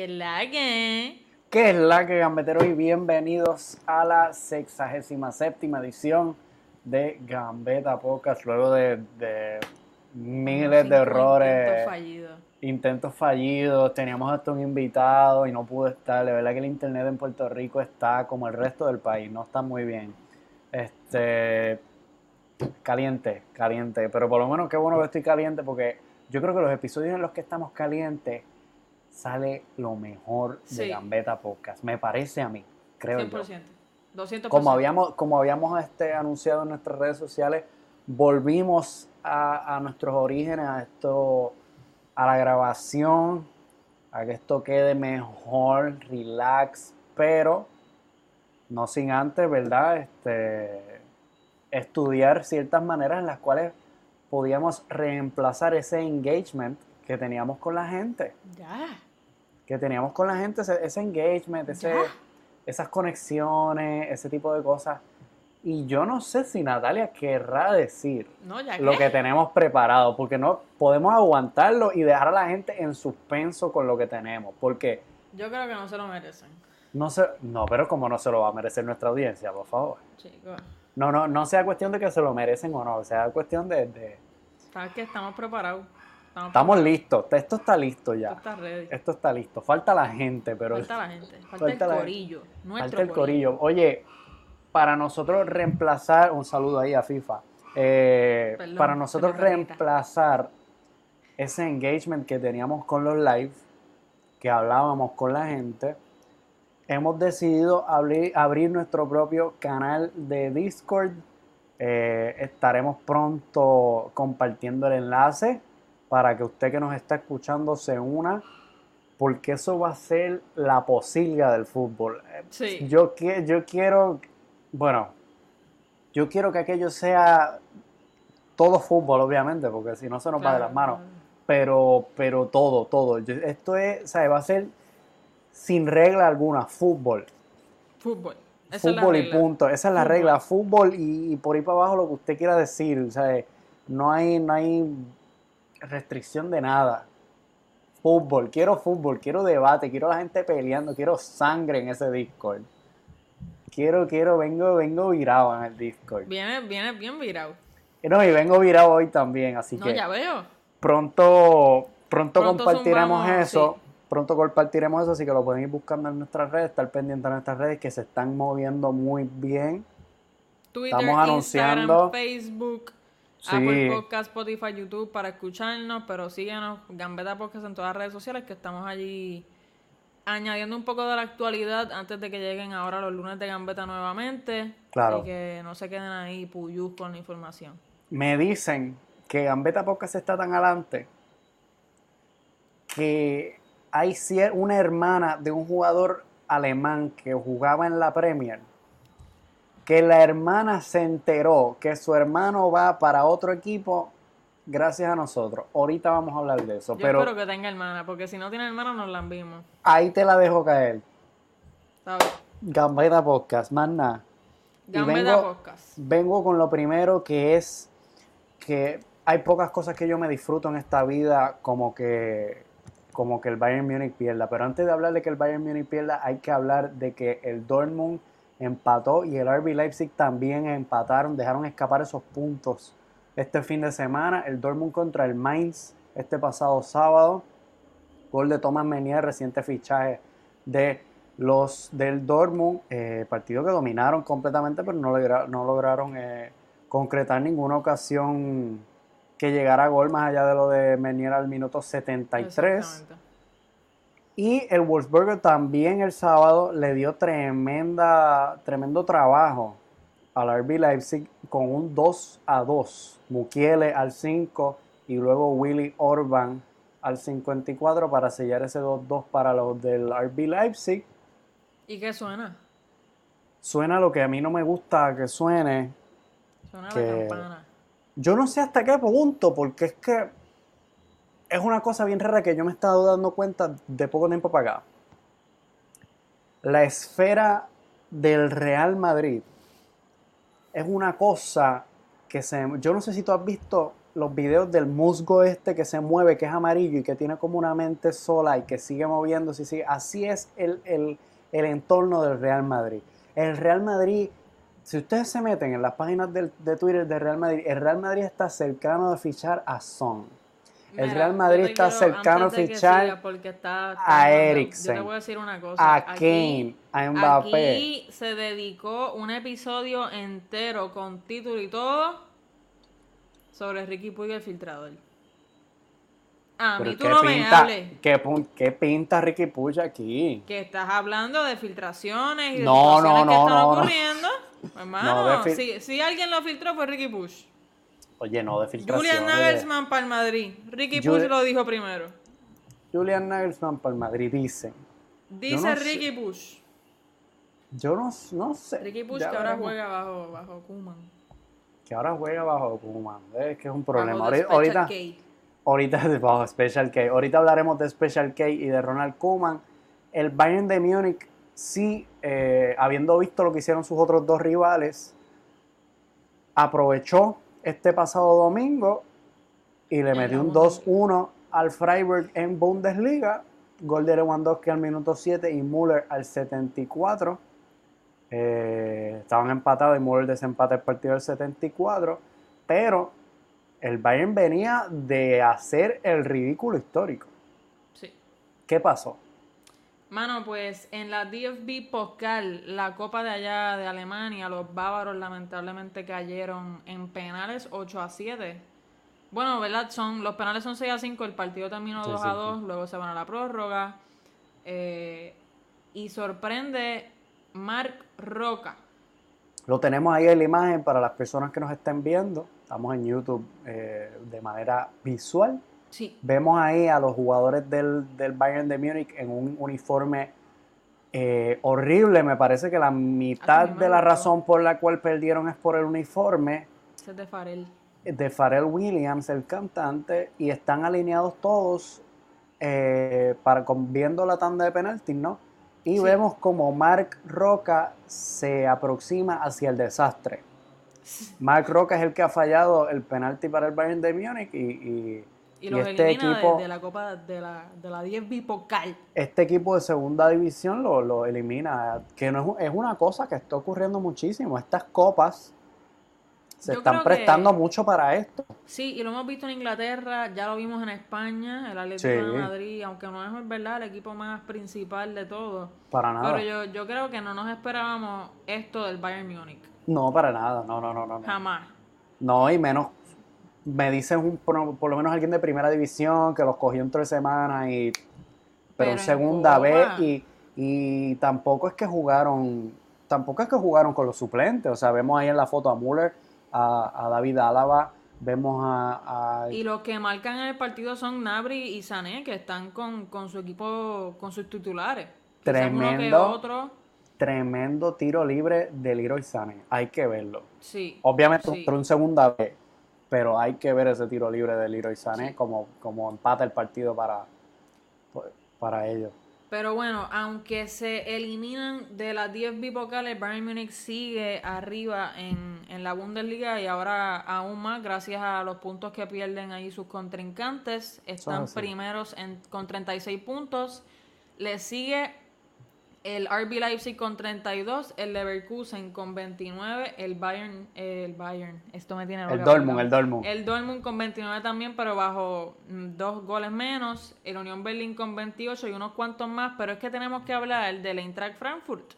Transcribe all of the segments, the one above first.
Que la que. ¿Qué es la que gambeteros y bienvenidos a la 67 edición de Gambeta Podcast luego de, de miles de errores, Intento fallido. intentos fallidos, teníamos hasta un invitado y no pudo estar, de verdad que el internet en Puerto Rico está como el resto del país, no está muy bien. Este caliente, caliente, pero por lo menos qué bueno que estoy caliente porque yo creo que los episodios en los que estamos calientes sale lo mejor de Sí. Gambeta Podcast, me parece a mí, creo yo. 100%. 200%. Como habíamos, como habíamos este, anunciado en nuestras redes sociales, volvimos a, a nuestros orígenes, a esto, a la grabación, a que esto quede mejor, relax, pero no sin antes, ¿verdad? Este, estudiar ciertas maneras en las cuales podíamos reemplazar ese engagement que teníamos con la gente Ya. que teníamos con la gente, ese, ese engagement, ese, esas conexiones, ese tipo de cosas. Y yo no sé si Natalia querrá decir No, ya lo que. tenemos preparado, porque no podemos aguantarlo y dejar a la gente en suspenso con lo que tenemos, porque Yo creo que no se lo merecen. no se, no, pero como no se lo va a merecer nuestra audiencia, por favor. Chicos. No, no, no sea cuestión de que se lo merecen o no, sea cuestión de, de- ¿Sabes que Estamos preparados. Estamos, estamos listos, esto está listo Esto ya, está ready. esto está listo, falta la gente, pero Falta la gente. Falta, el corillo. Nuestro Falta el corillo. Oye, para nosotros reemplazar, un saludo ahí a FIFA, eh, Perdón, para nosotros reemplazar ese engagement que teníamos con los live, que hablábamos con la gente, hemos decidido abrir, abrir nuestro propio canal de Discord. Eh, estaremos pronto compartiendo el enlace para que usted que nos está escuchando se una, porque eso va a ser la posilga del fútbol. Sí. Yo, yo quiero, bueno, yo quiero que aquello sea todo fútbol, obviamente, porque si no se nos va de las manos. Pero, pero todo, todo. Esto es, o sea, va a ser sin regla alguna, fútbol. Fútbol. Esa fútbol y punto. Esa es la Fútbol. regla. Fútbol y, y por ahí para abajo lo que usted quiera decir. O sea, no hay, no hay restricción de nada. Fútbol, quiero fútbol, quiero debate, quiero la gente peleando, quiero sangre en ese Discord. Quiero, quiero, vengo, vengo virado en el Discord. Viene, viene bien virado. No, y vengo virado hoy también, así No, que ya veo. pronto, pronto, Pronto compartiremos zumbamos, eso. sí. Pronto compartiremos eso, así que lo pueden ir buscando en nuestras redes, estar pendientes de nuestras redes que se están moviendo muy bien. Twitter, Estamos anunciando- Instagram, Facebook, Sí. Apple Podcast, Spotify, YouTube para escucharnos, pero síguenos, Gambeta Podcast en todas las redes sociales que estamos allí añadiendo un poco de la actualidad antes de que lleguen ahora los lunes de Gambeta nuevamente. Claro. Y que no se queden ahí puyús con la información. Me dicen que Gambeta Podcast está tan adelante que hay una hermana de un jugador alemán que jugaba en la Premier, que la hermana se enteró que su hermano va para otro equipo gracias a nosotros. Ahorita vamos a hablar de eso, Yo pero espero que tenga hermana, porque si no tiene hermana nos la envimos. ahí te la dejo caer. Gambeta Podcast, más nada. Gambeta vengo- Podcast. Vengo con lo primero que es que hay pocas cosas que yo me disfruto en esta vida como que como que el Bayern Múnich pierda, pero antes de hablar de que el Bayern Múnich pierda, hay que hablar de que el Dortmund empató y el RB Leipzig también empataron, dejaron escapar esos puntos este fin de semana, el Dortmund contra el Mainz este pasado sábado, gol de Thomas Menier, reciente fichaje de los del Dortmund, eh, partido que dominaron completamente, pero no, logra- no lograron eh, concretar ninguna ocasión que llegara a gol más allá de lo de Menier al minuto 73. Y el Wolfsburger también el sábado le dio tremenda, tremendo trabajo al RB Leipzig con un 2 a 2. Mukiele al 5 y luego Willy Orban al 54 para sellar ese 2-2 para los del RB Leipzig. ¿Y qué suena? Suena lo que a mí no me gusta que suene. Suena Que- la campana. Yo no sé hasta qué punto, porque es que es una cosa bien rara que yo me he estado dando cuenta de poco tiempo para. La esfera del Real Madrid es una cosa que se... Yo no sé si tú has visto los videos del musgo este que se mueve, que es amarillo y que tiene como una mente sola y que sigue moviéndose. sigue. Así es el, el, el entorno del Real Madrid. El Real Madrid, si ustedes se meten en las páginas de Twitter del Real Madrid, el Real Madrid está cercano de fichar a Son. El Real Madrid está cercano a fichar está- está a Eriksen, Yo te voy a decir una cosa. a Aquí- Kane, a Mbappé. Aquí se dedicó un episodio entero con título y todo sobre Ricky Puig el filtrador. A mí tú ¿qué no me pinta, hables ¿qué, pinta Ricky Puig aquí? que estás hablando de filtraciones y de No, situaciones no, que no, están no, no. ocurriendo. Hermano, No, si, si alguien lo filtró fue Ricky Puig. Oye, no, de filtración. Julian Nagelsmann para el Madrid. Ricky Juli- Puig lo dijo primero. Julian Nagelsmann para el Madrid, dicen. Dice no. Ricky Puig. Yo no, no sé. Ricky Ya que ahora juega bajo, bajo Koeman. Que ahora juega bajo Koeman. Es que es un problema. Ahorita, ahorita, bajo Special K. Ahorita hablaremos de Special K y de Ronald Koeman. El Bayern de Múnich, sí, eh, habiendo visto lo que hicieron sus otros dos rivales, aprovechó este pasado domingo y le metió un Bundesliga. 2-1 al Freiburg en Bundesliga. Gol de Lewandowski al minuto 7 y Müller al 74. Eh, estaban empatados y Müller desempata el partido al 74. Pero el Bayern venía de hacer el ridículo histórico. Sí. ¿Qué pasó? Mano, pues en la DFB Pokal, la Copa de allá de Alemania, los bávaros lamentablemente cayeron en penales 8 a 7. Bueno, ¿verdad? Son, los penales son 6 a 5, el partido terminó Sí, 2 sí, a sí. 2, luego se van a la prórroga. eh, y sorprende Marc Roca. Lo tenemos ahí en la imagen para las personas que nos estén viendo. Estamos en YouTube eh, de manera visual. Sí, Vemos ahí a los jugadores del, del Bayern de Múnich en un uniforme eh, horrible. Me parece que la mitad A mí me de la razón por la cual perdieron es por el uniforme ese es de Farel. de Williams, el cantante, y están alineados todos eh, para, con- viendo la tanda de penaltis, ¿no? Y Sí. vemos como Mark Roca se aproxima hacia el desastre. Mark Roca es el que ha fallado el penalti para el Bayern de Múnich y, y- Y y los este elimina de- equipo, de, la Copa de la, de la DFB Pokal. este equipo de segunda división lo, lo elimina, que no es, es una cosa que está ocurriendo muchísimo. Estas copas se Yo están que- prestando mucho para esto. Sí, y lo hemos visto en Inglaterra, ya lo vimos en España, el Atlético Sí. de Madrid, aunque no es verdad el equipo más principal de todo. Para nada. Pero yo, yo creo que no nos esperábamos esto del Bayern Múnich. No, para nada. No, no, no. no. Jamás. No, y menos, me dicen un, por, por lo menos alguien de primera división que los cogió en tres semanas y pero, Pero en segunda vez y, y tampoco es que jugaron, tampoco es que jugaron con los suplentes, o sea, vemos ahí en la foto a Müller, a, a David Álava, vemos a, a- Y los que marcan en el partido son Nabri y Sané, que están con, con su equipo, con sus titulares. Tremendo. otro. tremendo tiro libre de Leroy Sané, hay que verlo. Sí. Obviamente Sí. entró en segunda vez, pero hay que ver ese tiro libre de Leroy Sané Sí. como, como empata el partido para, para ellos. Pero bueno, aunque se eliminan de las 10 bipocales, Bayern Múnich sigue arriba en, en la Bundesliga y ahora aún más gracias a los puntos que pierden ahí sus contrincantes. Están primeros en- con 36 puntos. Le sigue el RB Leipzig con 32, el Leverkusen con 29, el Bayern, el Bayern, esto me tiene El Dortmund, el Dortmund. El Dortmund con 29 también, pero bajo mm, dos goles menos. El Unión Berlín con 28 y unos cuantos más. Pero es que tenemos que hablar del Eintracht Frankfurt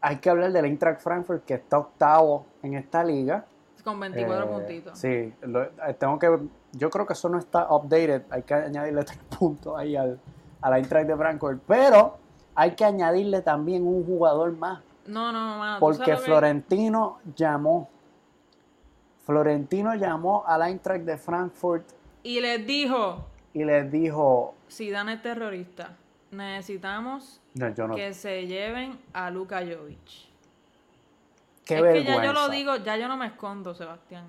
Hay que hablar del Eintracht Frankfurt que está octavo en esta liga. con 24 Eh, puntitos. Sí, lo- eh, tengo que, yo creo que eso no está updated. Hay que añadirle tres puntos ahí al, al Eintracht de Frankfurt. Pero hay que añadirle también un jugador más. No, no. ¿tú Porque que- Florentino llamó. Florentino llamó al Eintracht de Frankfurt Y les dijo: y les dijo. si dan es terrorista, necesitamos No, yo no. que se lleven a Luka Jovic. Qué es vergüenza. que ya yo lo digo, ya yo no me escondo, Sebastián.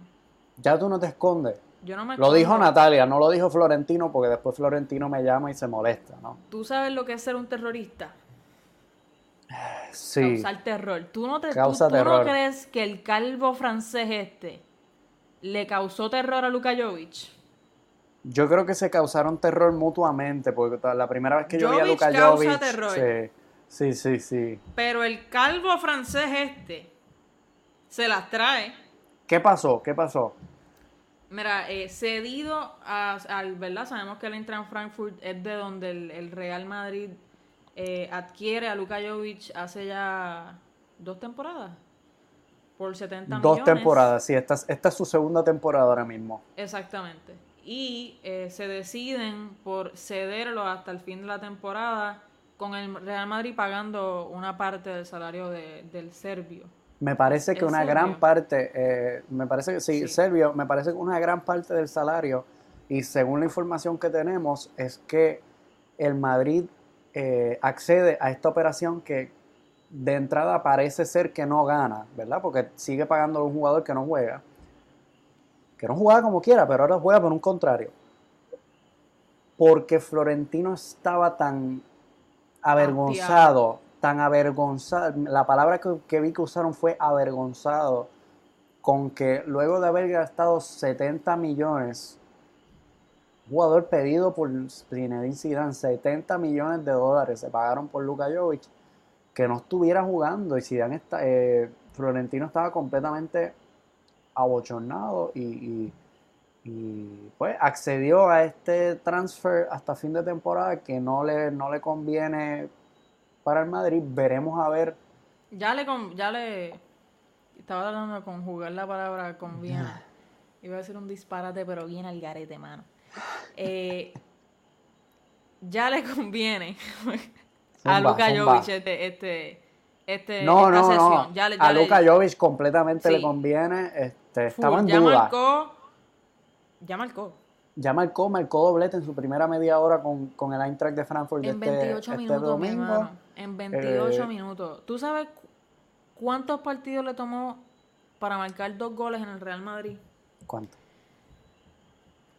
Ya tú no te escondes. Yo no me Lo dijo. Natalia, no lo dijo Florentino, porque después Florentino me llama y se molesta, ¿no? ¿Tú sabes lo que es ser un terrorista? Sí. Causar terror. ¿Tú no, te, tú- tú no terror. crees que el calvo francés este le causó terror a Luka Jovic. Yo creo que se causaron terror mutuamente, porque la primera vez que yo vi a Luka causa Jovic... terror. Sí, sí, sí, sí. Pero el calvo francés este se las trae. ¿Qué pasó? ¿Qué pasó? Mira, eh, cedido a, al, ¿verdad? Sabemos que el Eintracht Frankfurt es de donde el, el Real Madrid eh, adquiere a Luka Jovic hace ya dos temporadas. Por 70 Dos millones. temporadas, sí. Esta, es- esta es su segunda temporada ahora mismo. Exactamente. Y eh, se deciden por cederlo hasta el fin de la temporada con el Real Madrid pagando una parte del salario de- del serbio. Me parece que ¿En una serio? gran parte, eh, me parece que sí, Sí. Servio, me parece que una gran parte del salario, y según la información que tenemos, es que el Madrid eh, accede a esta operación que de entrada parece ser que no gana, ¿verdad? Porque sigue pagando a un jugador que no juega, que no jugaba como quiera, pero ahora juega por un contrario. Porque Florentino estaba tan avergonzado, tan avergonzado, la palabra que, vi que usaron fue avergonzado, con que luego de haber gastado 70 millones, jugador pedido por Zinedine Zidane, 70 millones de dólares se pagaron por Luka Jovic, que no estuviera jugando y Zidane está, eh, Florentino estaba completamente abochornado y, y- y, pues accedió a este transfer hasta fin de temporada que no le, no le conviene para el Madrid. Veremos a ver. Ya le, con- ya le estaba tratando de conjugar la palabra conviene. Iba a decir un disparate, pero bien al garete, mano. Eh, ya le conviene a Zumba, Luka zumba. Jovic este, este, este, No, esta no, sesión. no. Ya le- a ya le- Luka Jovic completamente Sí. le conviene. Este, estaba en ya duda. marcó. Ya marcó. Ya marcó, marcó doblete en su primera media hora con, con el Eintracht de Frankfurt de En este, 28 este minutos, domingo. En 28 Eh, minutos. ¿Tú sabes cu- cuántos partidos le tomó para marcar dos goles en el Real Madrid? ¿Cuánto?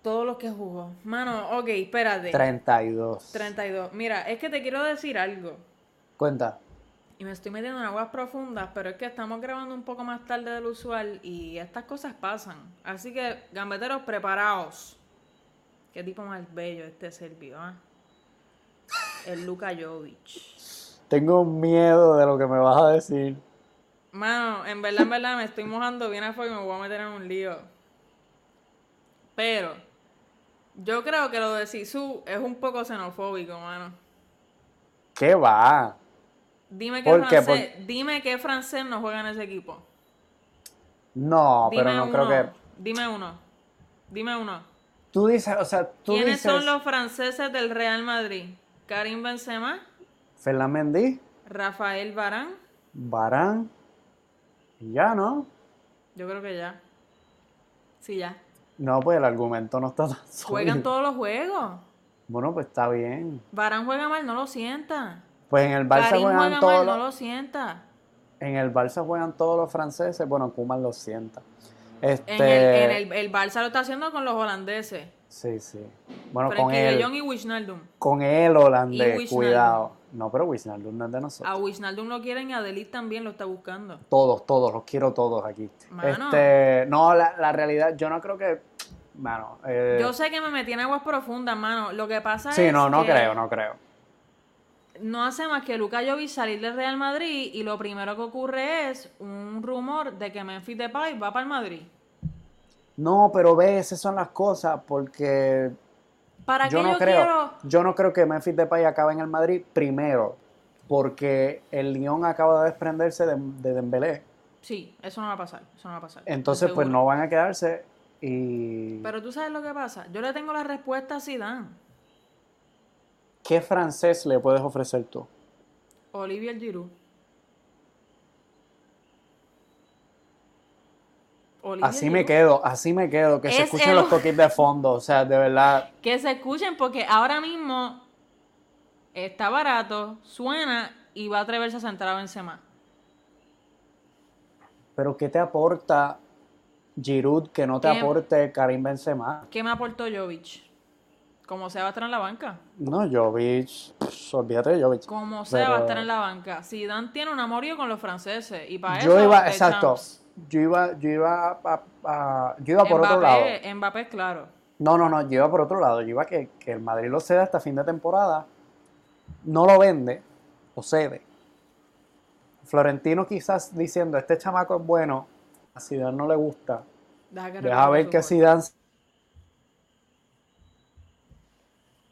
Todos los que jugó. Mano, ok, espérate. 32. 32. Mira, es que te quiero decir algo. Cuenta. Y me estoy metiendo en aguas profundas, pero es que estamos grabando un poco más tarde del usual y estas cosas pasan. Así que, gambeteros, preparaos. Qué tipo más bello este serbio, ¿ah? El Luka Jovic. Tengo miedo de lo que me vas a decir. Mano, en verdad, en verdad, me estoy mojando bien a fuego y me voy a meter en un lío. Pero, yo creo que lo de Sisu es un poco xenofóbico, mano. ¿Qué va? Dime qué ¿Por qué? francés, dime qué francés no juega en ese equipo. No, Dime pero no uno. creo que. Dime uno. Dime uno. Tú dices, o sea, tú ¿Quiénes dices. son los franceses del Real Madrid? Karim Benzema, Ferland Mendy, Rafael Varane. Barán. Y ya, ¿no? Yo creo que ya. Sí, ya. No, pues el argumento no está tan Juegan todos los juegos. Bueno, pues está bien. Varane juega mal, no lo sienta. Pues en el Barça Karim juegan juega todos mal, los, no lo sienta. en el Barça juegan todos los franceses, bueno, Kuman lo sienta. Este, En el, en el, el Barça lo está haciendo con los holandeses. sí, sí. Bueno, con él, Jong y Wijnaldum. con el holandés, cuidado. No, pero Wijnaldum no es de nosotros. A Wijnaldum lo quieren y a Delit también lo está buscando. Todos, todos, los quiero todos aquí. Mano. Este, no, la, la realidad, yo no creo que, mano, eh, Yo sé que me metí en aguas profundas, mano. Lo que pasa sí, es no, no que creo, no creo. no hace más que Luka Jovic salir del Real Madrid y lo primero que ocurre es un rumor de que Memphis Depay va para el Madrid. No, pero ve, esas son las cosas, porque ¿Para yo qué no yo creo, quiero? yo no creo que Memphis Depay acabe en el Madrid primero, porque el Lyon acaba de desprenderse de, de Dembélé. Sí, eso no va a pasar, eso no va a pasar. Entonces, pues no van a quedarse y Pero tú sabes lo que pasa. Yo le tengo la respuesta a Zidane. ¿qué francés le puedes ofrecer tú? Olivier Giroud. Así me quedo, así me quedo, que se Es escuchen el- los toques de fondo, o sea, de verdad, Que se escuchen porque ahora mismo está barato, suena y va a atreverse a centrar a Benzema. pero ¿qué te aporta Giroud que no te ¿Qué? aporte Karim Benzema? ¿Qué me aportó Jovic? Como sea va a estar en la banca. No, Jovic, pff, olvídate de Jovic. Como sea va a estar en la banca. Zidane tiene un amorío con los franceses y para Yo eso iba, exacto, champs. Yo iba, yo iba, a- a- yo iba por otro lado. Mbappé, claro. No, no, no, yo iba por otro lado. Yo iba que, que el Madrid lo ceda hasta fin de temporada, no lo vende, o cede. Florentino quizás diciendo, este chamaco es bueno, a Zidane no le gusta. Deja, que Deja ver que. Zidane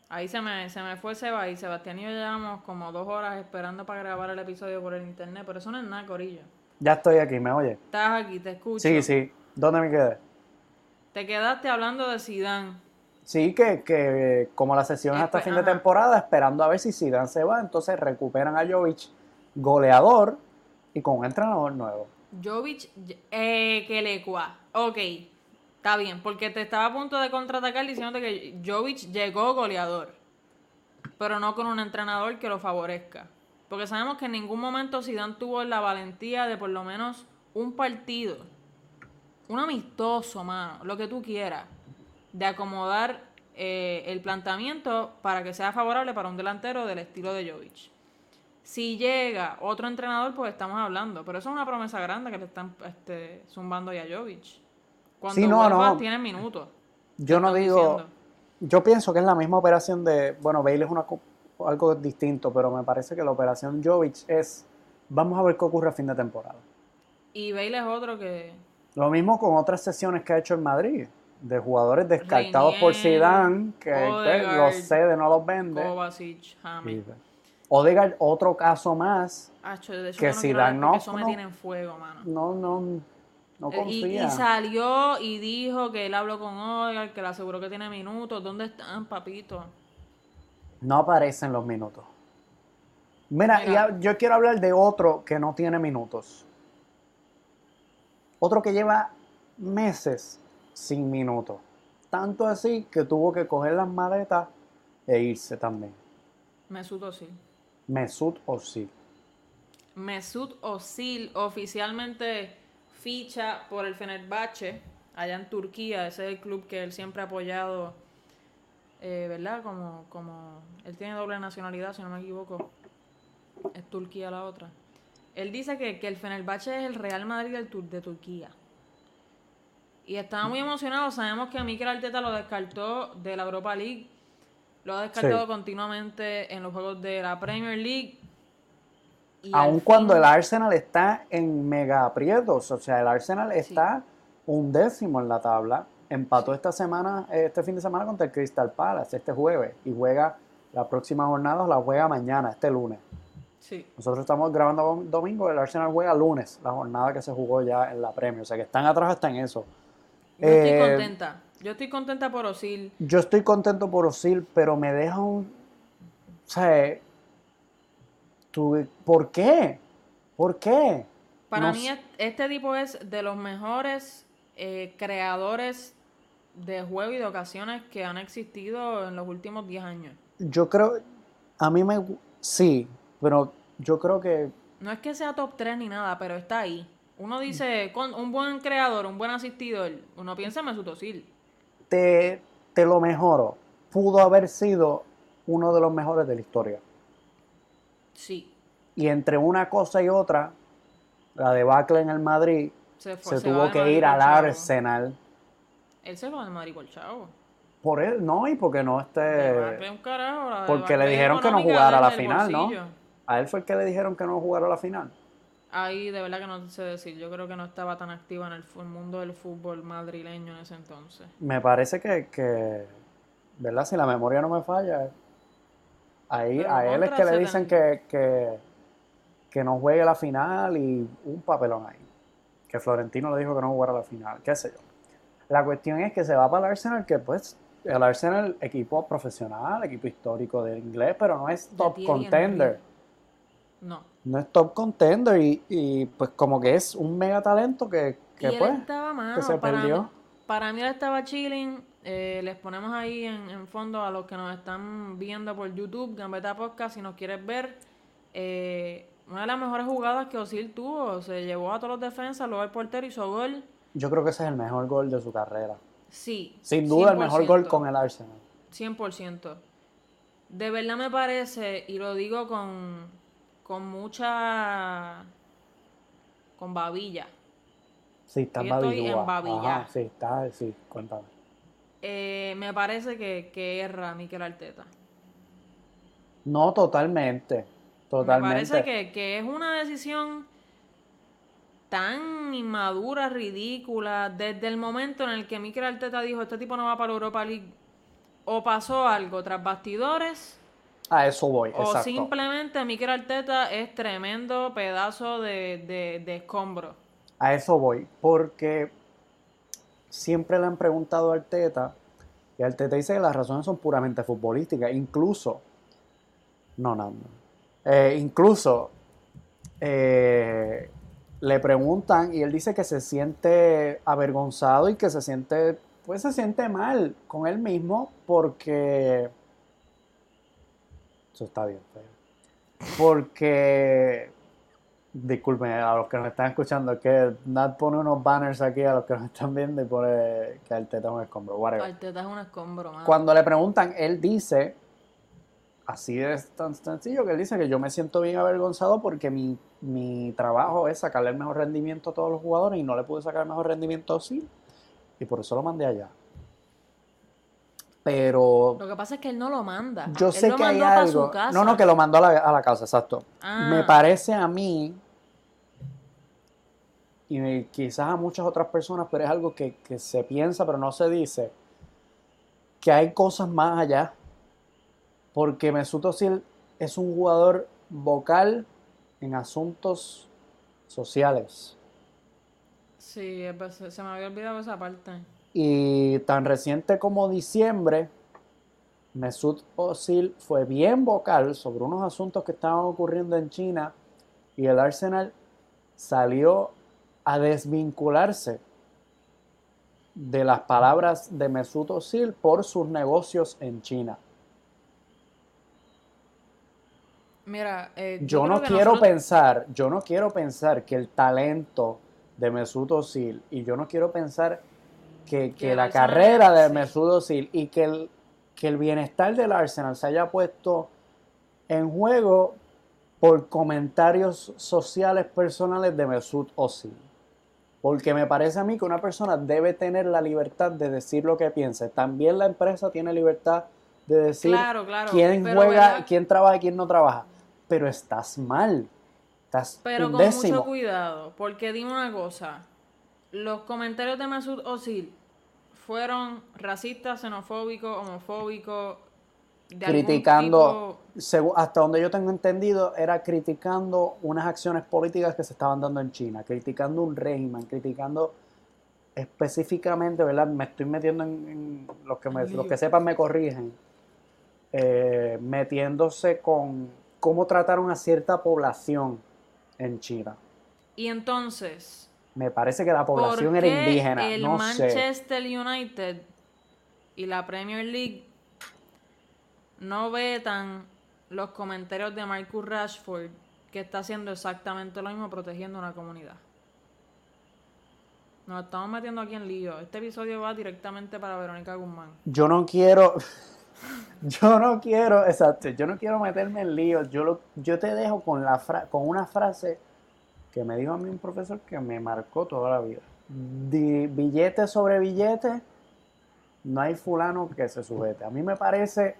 Ahí se me, se me fue Seba y Sebastián y yo llevamos como dos horas esperando para grabar el episodio por el internet, pero eso no es nada, Corillo. Ya estoy aquí, ¿me oye? Estás aquí, te escucho. Sí, sí. ¿Dónde me quedé? Te quedaste hablando de Zidane. Sí, que, que como la sesión es hasta fin de temporada, esperando a ver si Zidane se va, entonces recuperan a Jovic, goleador, y con un entrenador nuevo. Jovic, eh, que le cua. Ok, está bien, porque te estaba a punto de contraatacar diciéndote que Jovic llegó goleador, pero no con un entrenador que lo favorezca. Porque sabemos que en ningún momento Zidane tuvo la valentía de por lo menos un partido, un amistoso, mano, lo que tú quieras, de acomodar eh, el planteamiento para que sea favorable para un delantero del estilo de Jovic. Si llega otro entrenador, pues estamos hablando. Pero eso es una promesa grande que le están este, zumbando ya a Jovic. Cuando Sí, no, vuelva, no. tiene minutos. Yo no digo, diciendo. yo pienso que es la misma operación de, bueno, Bale es una, algo distinto, pero me parece que la operación Jovic es, vamos a ver qué ocurre a fin de temporada. Y Bale es otro que... Lo mismo con otras sesiones que ha hecho en Madrid, de jugadores descartados por Zidane, que pues, Odegaard, los cede, no los vende. Kovacic, James. Odegaard, otro caso más, Acho, de hecho, Que no Zidane no- eso me no- tiene en fuego, mano. no, no, no Y, confía. y salió y dijo que él habló con Odegaard, que le aseguró que tiene minutos. ¿Dónde están, papito? No aparecen los minutos. Mira, yo quiero hablar de otro que no tiene minutos. Otro que lleva meses sin minutos. Tanto así que tuvo que coger las maletas e irse también. Mesut Özil. Mesut Özil. Mesut Özil oficialmente ficha por el Fenerbahce allá en Turquía. Ese es el club que él siempre ha apoyado, eh, ¿verdad? Como, como él tiene doble nacionalidad, si no me equivoco. Es Turquía la otra. Él dice que, que el Fenerbahce es el Real Madrid del Tur- de Turquía. Y estaba muy emocionado. Sabemos que Mikel Arteta lo descartó de la Europa League. Lo ha descartado Sí. continuamente en los juegos de la Premier League. Y Aun cuando fin- el Arsenal está en mega aprietos, o sea, el Arsenal está un décimo en la tabla. Empató esta semana, este fin de semana contra el Crystal Palace, este jueves, y juega la próxima jornada, la juega mañana, este lunes. Sí. Nosotros estamos grabando dom- domingo, el Arsenal juega lunes, la jornada que se jugó ya en la Premier, o sea que están atrás hasta en eso. Yo estoy Eh, contenta. Yo estoy contenta por Osil. Yo estoy contento por Osil, pero me deja un. O sea, tú- ¿por qué? ¿Por qué? Para No mí, este tipo es de los mejores eh, creadores de juego y de ocasiones que han existido en los últimos 10 años. Yo creo, a mí me, sí, pero yo creo que No es que sea top 3 ni nada, pero está ahí. Uno dice, con un buen creador, un buen asistidor, uno piensa en Mesut Özil. te, te lo mejoro. Pudo haber sido uno de los mejores de la historia. Sí, Y entre una cosa y otra, la debacle en el Madrid, se, fue, se tuvo que ir al. Arsenal. Él se va del Madrid por chavo. Por él, no, y porque no esté. un carajo, la porque le dijeron que no jugara la desde el final, ¿no? A él fue el que le dijeron que no jugara la final. Ahí de verdad que no sé decir. Yo creo que no estaba tan activa en el mundo del fútbol madrileño en ese entonces. Me parece que, que ¿verdad? Si la memoria no me falla, ahí Pero a él es que le dicen que, que, que no juegue la final y un papelón ahí. Que Florentino le dijo que no jugara la final, qué sé yo. La cuestión es que se va para el Arsenal, que pues el Arsenal, equipo profesional, equipo histórico del inglés, pero no es top contender. No. No es top contender y, y, pues como que es un mega talento que, que y él pues estaba, que se para perdió. Mí, para mí él estaba chilling. Eh, les ponemos ahí en, en fondo a los que nos están viendo por YouTube, Gambeta Podcast, si nos quieres ver. eh, una de las mejores jugadas que Osil tuvo. Se llevó a todos los defensas, luego el portero hizo gol. Yo creo que ese es el mejor gol de su carrera. Sí. Sin duda el mejor gol 100%. con el Arsenal. 100%. De verdad me parece, y lo digo con, con mucha. con babilla. Sí, está estoy en babilla. Ajá, sí, está, sí, cuéntame. Eh, me parece que, que erra Mikel Arteta. No, totalmente. Totalmente. Me parece que, que es una decisión tan inmadura, ridícula, desde el momento en el que Mikel Arteta dijo, este tipo no va para Europa League, o pasó algo tras bastidores, A eso voy, o exacto. simplemente Mikel Arteta es tremendo pedazo de, de, de escombro. A eso voy, porque siempre le han preguntado a Arteta, y Arteta dice que las razones son puramente futbolísticas, incluso, no, no, no. Eh, incluso eh, le preguntan y él dice que se siente avergonzado y que se siente, pues se siente mal con él mismo porque, eso está bien porque Disculpen a los que nos están escuchando, es que Nat pone unos banners aquí a los que nos están viendo y pone que Arteta es un escombro, whatever. Arteta es un escombro, mano. Cuando le preguntan, él dice, así es tan sencillo, que él dice que yo me siento bien avergonzado porque mi, mi trabajo es sacarle el mejor rendimiento a todos los jugadores y no le pude sacar el mejor rendimiento a Osil y por eso lo mandé allá. Pero Lo que pasa es que él no lo manda. yo Él sé lo que hay algo. su casa. No, no, que lo mandó a la, a la casa, exacto. Ah. Me parece a mí, y quizás a muchas otras personas, pero es algo que, que se piensa, pero no se dice, que hay cosas más allá. Porque Mesut Özil es un jugador vocal en asuntos sociales. Sí, es ver- se se me había olvidado esa parte. Y tan reciente como diciembre, Mesut Özil fue bien vocal sobre unos asuntos que estaban ocurriendo en China y el Arsenal salió a desvincularse de las palabras de Mesut Özil por sus negocios en China. Mira, eh, Yo no quiero nosotros- pensar, yo no quiero pensar que el talento de Mesut Özil y yo no quiero pensar que, que la carrera de sí. Mesut Özil y que el, que el bienestar del Arsenal se haya puesto en juego por comentarios sociales personales de Mesut Özil. Porque me parece a mí que una persona debe tener la libertad de decir lo que piensa. También la empresa tiene libertad de decir Claro, claro, quién juega, ¿verdad? quién trabaja y quién no trabaja. Pero estás mal. Estás Pero con décimo. mucho cuidado, porque dime una cosa. Los comentarios de Mesut Özil fueron racistas, xenofóbicos, homofóbicos, de criticando, tipo- hasta donde yo tengo entendido, era criticando unas acciones políticas que se estaban dando en China, criticando un régimen, criticando específicamente, ¿verdad? Me estoy metiendo en, en- los, que me- los que sepan me corrigen, eh, metiéndose con cómo trataron a cierta población en China. Y entonces, Me parece que la ¿por población era indígena, el no sé. Manchester United y la Premier League no vetan los comentarios de Marcus Rashford, que está haciendo exactamente lo mismo protegiendo una comunidad? Nos estamos metiendo aquí en lío. Este episodio va directamente para Verónica Guzmán. yo no quiero, yo no quiero, exacto, yo no quiero meterme en líos. Yo, lo, yo te dejo con, la fra- con una frase que me dijo a mí un profesor que me marcó toda la vida. Di- billete sobre billete, no hay fulano que se sujete. A mí me parece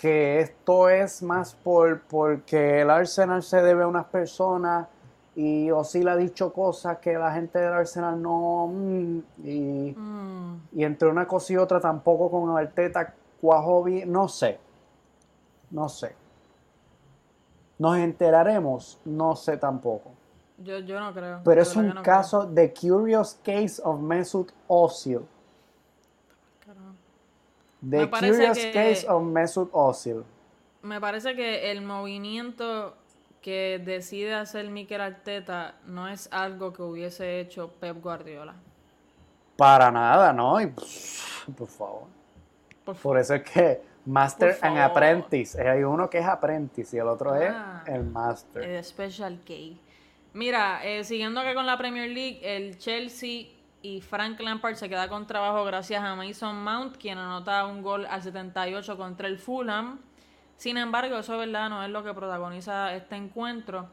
que esto es más por porque el Arsenal se debe a unas personas y Osil ha dicho cosas que la gente del Arsenal no... mm, y, Mm, y entre una cosa y otra tampoco con Arteta cuajó bien, no sé, no sé. Nos enteraremos, no sé tampoco. yo, yo no creo. Pero es un no caso de Curious Case of Mesut creo. Carajo. The Curious que- Case of Mesut Özil. Me parece que el movimiento que decide hacer Mikel Arteta no es algo que hubiese hecho Pep Guardiola. Para nada, ¿no? Y, pff, por favor. Por Por eso es que Master and. Apprentice. Hay uno que es Apprentice y el otro Ah. es el Master. El Special K. Mira, eh, siguiendo acá con la Premier League, el Chelsea y Frank Lampard se queda con trabajo gracias a Mason Mount, quien anota un gol al 78 contra el Fulham. Sin embargo, eso verdad no es lo que protagoniza este encuentro.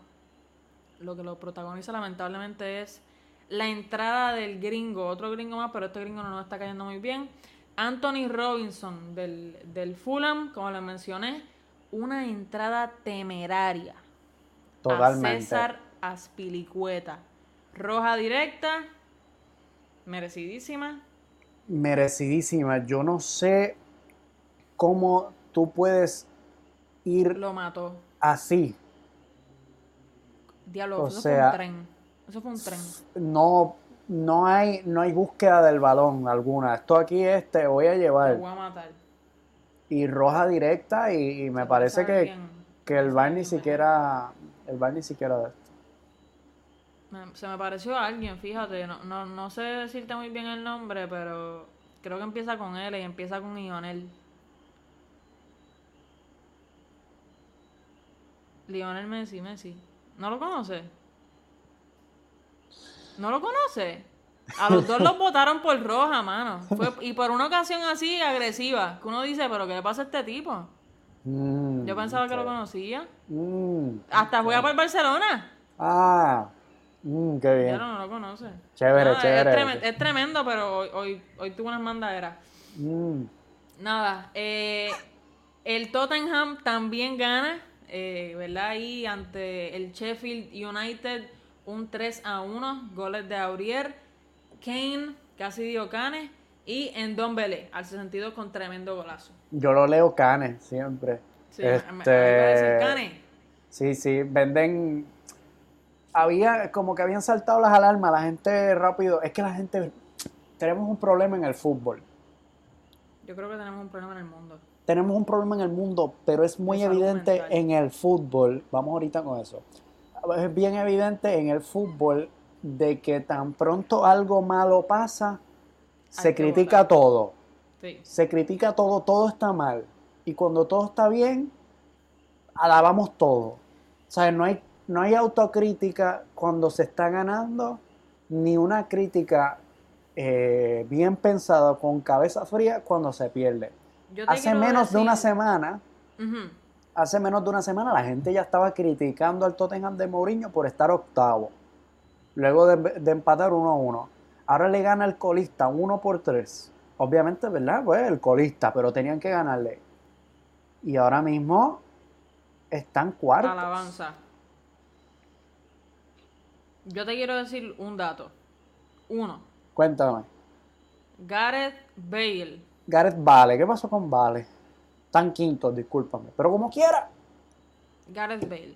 Lo que lo protagoniza lamentablemente es la entrada del gringo, otro gringo más, pero este gringo no nos está cayendo muy bien. Anthony Robinson del, del Fulham, como le mencioné, una entrada temeraria. Totalmente. A César Aspilicueta. Roja directa, merecidísima. Merecidísima. Yo no sé cómo tú puedes ir Lo mató. así. Diablo, O eso sea- fue un tren. Eso fue un tren. No, no hay, no hay búsqueda del balón alguna. Esto aquí es te voy a Te llevar. voy a matar. Y roja directa y, y me parece que, que el pasa ni siquiera, el VAR ni siquiera de esto. Se me pareció a alguien, fíjate. No, no, no sé decirte muy bien el nombre, pero creo que empieza con L y empieza con Lionel. Lionel Messi, Messi. ¿No lo conoce? ¿No lo conoce? A los dos los votaron por roja, mano. Fue, y por una ocasión así agresiva, que uno dice, pero ¿qué le pasa a este tipo? Mm, Yo pensaba que lo conocía. Mm, Hasta juega por Barcelona. ah, mm, qué bien. Ya no, lo conoce. Chévere, Nada, chévere. Es, tremen- es tremendo, pero hoy, hoy, hoy tuvo unas mandaderas. Nada, eh, el Tottenham también gana, eh, ¿verdad? Ahí ante el Sheffield United, un 3 a 1, goles de Aurier, Kane, casi dio Canes, y Endombele, al 62 con tremendo golazo. yo lo leo Canes siempre. Sí, me- Este, me Canes. Sí, sí, venden. Había como que habían saltado las alarmas, la gente rápido. Es que la gente. Tenemos un problema en el fútbol. Yo creo que tenemos un problema en el mundo. Tenemos un problema en el mundo, pero es muy evidente mental. en el fútbol. Vamos ahorita con eso. Es bien evidente en el fútbol de que tan pronto algo malo pasa, se Hay critica todo. Sí. Se critica todo, todo está mal. Y cuando todo está bien, alabamos todo. O sea, no hay, no hay autocrítica cuando se está ganando, ni una crítica eh, bien pensada con cabeza fría cuando se pierde. Hace menos de una semana, hace menos de una semana la gente ya estaba criticando al Tottenham de Mourinho por estar octavo. Luego de, de empatar 1 a 1. Ahora le gana el colista 1 por 3. Obviamente, ¿verdad? Pues el colista, pero tenían que ganarle. Y ahora mismo están cuartos. Alabanza. Yo te quiero decir un dato. Uno. Cuéntame. Gareth Bale. Gareth Vale, ¿qué pasó con Vale? Están quintos, discúlpame. Pero como quiera. Gareth Bale.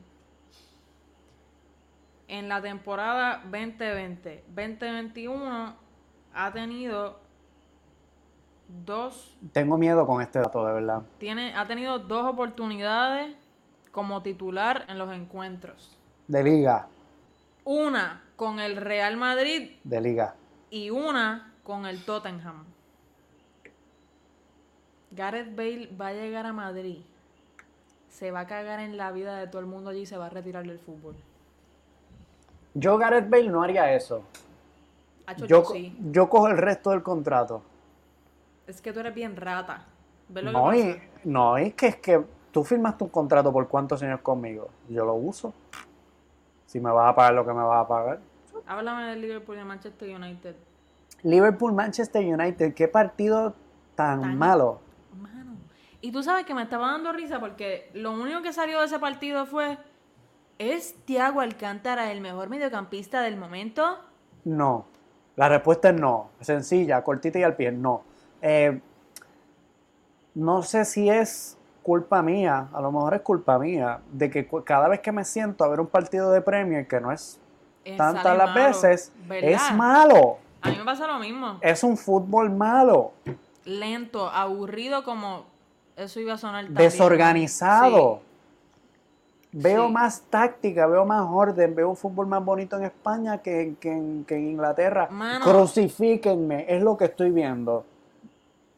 En la temporada 2020-2021 ha tenido dos Tengo miedo con este dato, de verdad. tiene ha tenido dos oportunidades como titular en los encuentros. De liga, Una con el Real Madrid de liga. y una con el Tottenham. Gareth Bale va a llegar a Madrid. Se va a cagar en la vida de todo el mundo allí y se va a retirar del fútbol. Yo, Gareth Bale, no haría eso. Yo, yo sí. yo cojo el resto del contrato. Es que tú eres bien rata. ¿Ves lo que No, y, no, es que es que tú firmaste un contrato por cuántos años conmigo. Yo lo uso. Si me vas a pagar lo que me vas a pagar. Háblame del Liverpool y de Manchester United. Liverpool, Manchester United, qué partido tan, Tan- malo. Mano. Y tú sabes que me estaba dando risa porque lo único que salió de ese partido fue. ¿Es Thiago Alcántara el mejor mediocampista del momento? No. La respuesta es no. Sencilla, cortita y al pie, no. Eh, no sé si es culpa mía, a lo mejor es culpa mía, de que cada vez que me siento a ver un partido de Premier, que no es Eh, tantas las malo, veces, ¿verdad? es malo. A mí me pasa lo mismo. Es un fútbol malo, Lento, aburrido como... Eso iba a sonar también. desorganizado. Veo Sí. más táctica, veo más orden, veo un fútbol más bonito en España que, que en, que en Inglaterra. Mano. Crucifíquenme, es lo que estoy viendo.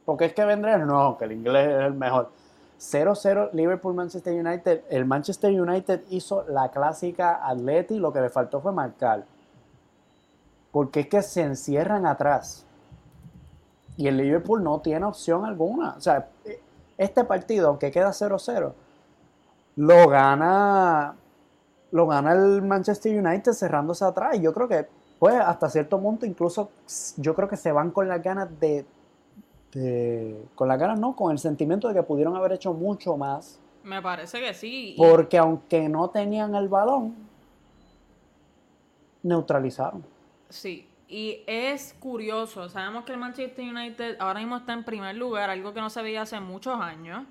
Porque es que vendré, no, que el inglés es el mejor. 0-0 Liverpool-Manchester United. El Manchester United hizo la clásica Atleti, lo que le faltó fue marcar. Porque es que se encierran atrás. Y el Liverpool no tiene opción alguna. O sea, este partido, aunque queda 0-0, lo gana lo gana el Manchester United cerrándose atrás. Y yo creo que pues hasta cierto punto incluso yo creo que se van con las ganas de, de con las ganas no, con el sentimiento de que pudieron haber hecho mucho más. Me parece que sí. Porque aunque no tenían el balón, neutralizaron. Sí, y es curioso, sabemos que el Manchester United ahora mismo está en primer lugar, algo que no se veía hace muchos años.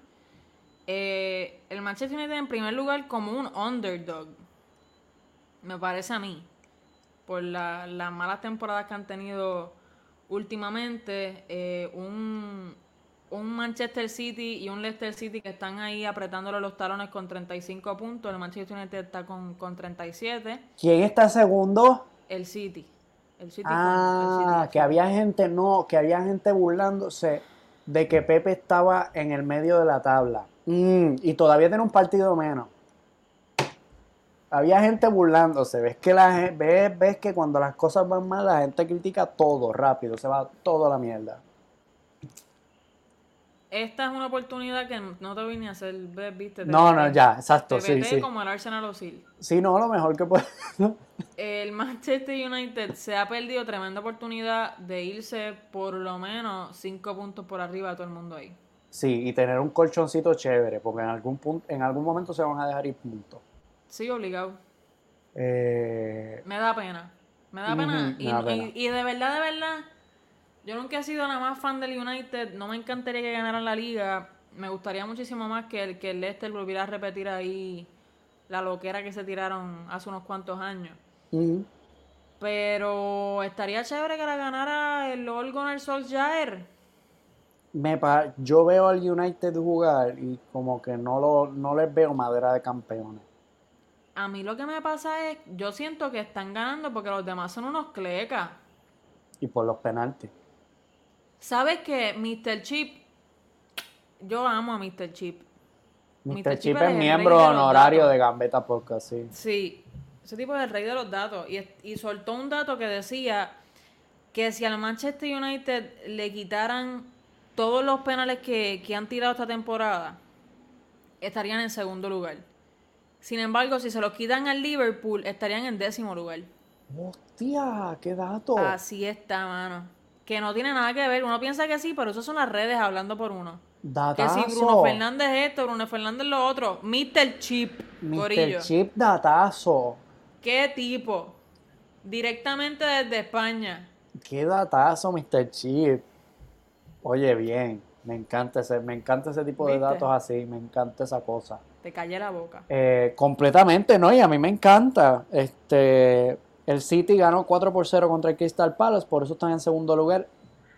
Eh, el Manchester United en primer lugar como un underdog, me parece a mí, por la- las malas temporadas que han tenido últimamente, eh, un, un Manchester City y un Leicester City que están ahí apretándole los talones con 35 puntos, el Manchester United está con, con 37, ¿Quién está segundo? el City. El City con- el Ah, City. que había gente, no, que había gente burlándose de que Pepe estaba en el medio de la tabla. Mm, y todavía tiene un partido menos. Había gente burlándose. Ves que la ves, ves que cuando las cosas van mal, la gente critica todo rápido, se va todo a la mierda. Esta es una oportunidad que no te vine a hacer ver, viste. Te No, no, ya, exacto, te sí, sí. como el Arsenal Osil. Sí, no, lo mejor que puede. El Manchester United se ha perdido tremenda oportunidad de irse por lo menos cinco puntos por arriba de todo el mundo ahí. Sí, y tener un colchoncito chévere, porque en algún punto, en algún momento se van a dejar ir puntos. Sí, obligado. Eh, Me da pena. Me da y, y- pena. y de verdad, de verdad, yo nunca he sido nada más fan del United. No me encantaría que ganaran la liga. Me gustaría muchísimo más que el, que el Leicester volviera a repetir ahí la loquera que se tiraron hace unos cuantos años. Pero estaría chévere que la ganara el All Gunnar Solskjaer. me pa- yo veo al United jugar y como que no lo no les veo madera de campeones. A mí lo que me pasa es, yo siento que están ganando porque los demás son unos clecas. Y por los penaltis. ¿Sabes qué? Mr. Chip, yo amo a Mr. Chip. Mr. Chip es miembro de honorario datos. de Gambetta Podcast, sí. Sí, ese tipo es el rey de los datos. Y, y soltó un dato que decía que si al Manchester United le quitaran todos los penales que, que han tirado esta temporada, estarían en segundo lugar. Sin embargo, si se los quitan al Liverpool, estarían en décimo lugar. Hostia, qué dato. Así está, mano. Que no tiene nada que ver. Uno piensa que sí, pero eso son las redes hablando por uno. Que Datazo. si Bruno Fernández esto, Bruno Fernández lo otro. Mr. Chip, Corillo. Mr. Chip datazo. ¿Qué tipo? Directamente desde España. Qué datazo, Mr. Chip. Oye, bien. Me encanta ese, me encanta ese tipo de datos así, me encanta esa cosa. Te callé la boca. Eh, completamente, ¿no? Y a mí me encanta. Este, el City ganó 4 por 0 contra el Crystal Palace, por eso están en segundo lugar.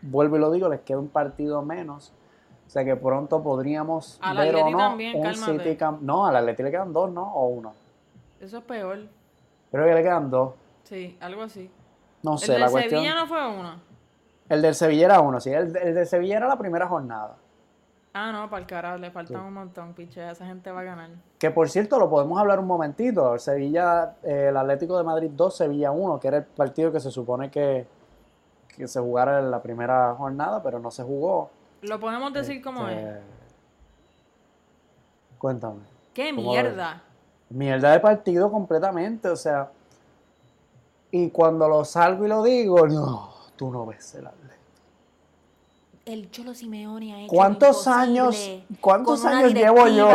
Vuelvo y lo digo, les queda un partido menos. O sea que pronto podríamos ver o no también, un cálmate. City cam- No, al Atleti le quedan dos, ¿no? O uno. Eso es peor. Creo que le quedan dos. Sí, algo así. No El sé, de la cuestión. Sevilla no fue uno. El del Sevilla era uno, sí. El, el del Sevilla era la primera jornada. Ah, no, para el carajo, le faltan un montón, piche. Esa gente va a ganar. Que por cierto, lo podemos hablar un momentito. El Sevilla, eh, el Atlético de Madrid 2, Sevilla 1, que era el partido que se supone que, que se jugara en la primera jornada, pero no se jugó. Lo podemos decir como es. Eh, Cuéntame. ¡Qué ¿cómo mierda! Mierda de partido completamente, o sea. Y cuando lo salgo y lo digo, no, tú no ves el Atlético. El Cholo Simeone ha hecho ¿Cuántos años- cuántos años llevo yo?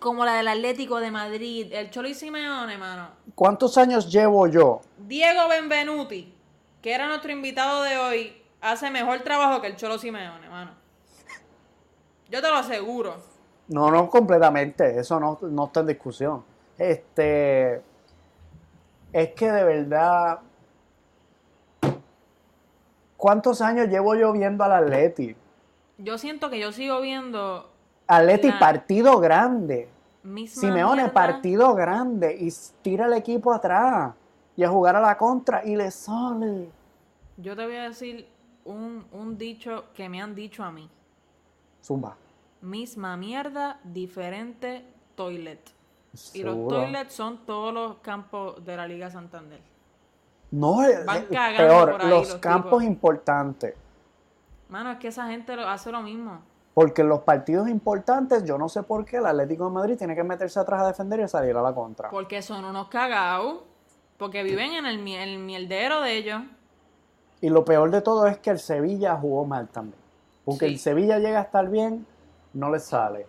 Como la del Atlético de Madrid. El Cholo y Simeone, mano. ¿Cuántos años llevo yo? Diego Benvenuti, que era nuestro invitado de hoy, hace mejor trabajo que el Cholo Simeone, mano. Yo te lo aseguro. No, no completamente, eso no, no está en discusión. Este, es que de verdad, ¿cuántos años llevo yo viendo al Atleti? Yo siento que yo sigo viendo Atleti La- partido grande, misma Simeone mierda. partido grande y tira el equipo atrás y a jugar a la contra y le sale. Yo te voy a decir un, un dicho que me han dicho a mí. Zumba. Misma mierda, diferente toilet. Y los Seguro. toilets son todos los campos de la Liga Santander. No, eh, Van eh, peor, por ahí los los campos tipos. importantes. Mano, es que esa gente lo- hace lo mismo. Porque en los partidos importantes, yo no sé por qué el Atlético de Madrid tiene que meterse atrás a defender y salir a la contra. Porque son unos cagados. Porque viven en el, miel- el mierdero de ellos. Y lo peor de todo es que el Sevilla jugó mal también. Porque Sí. el Sevilla llega a estar bien, no le sale.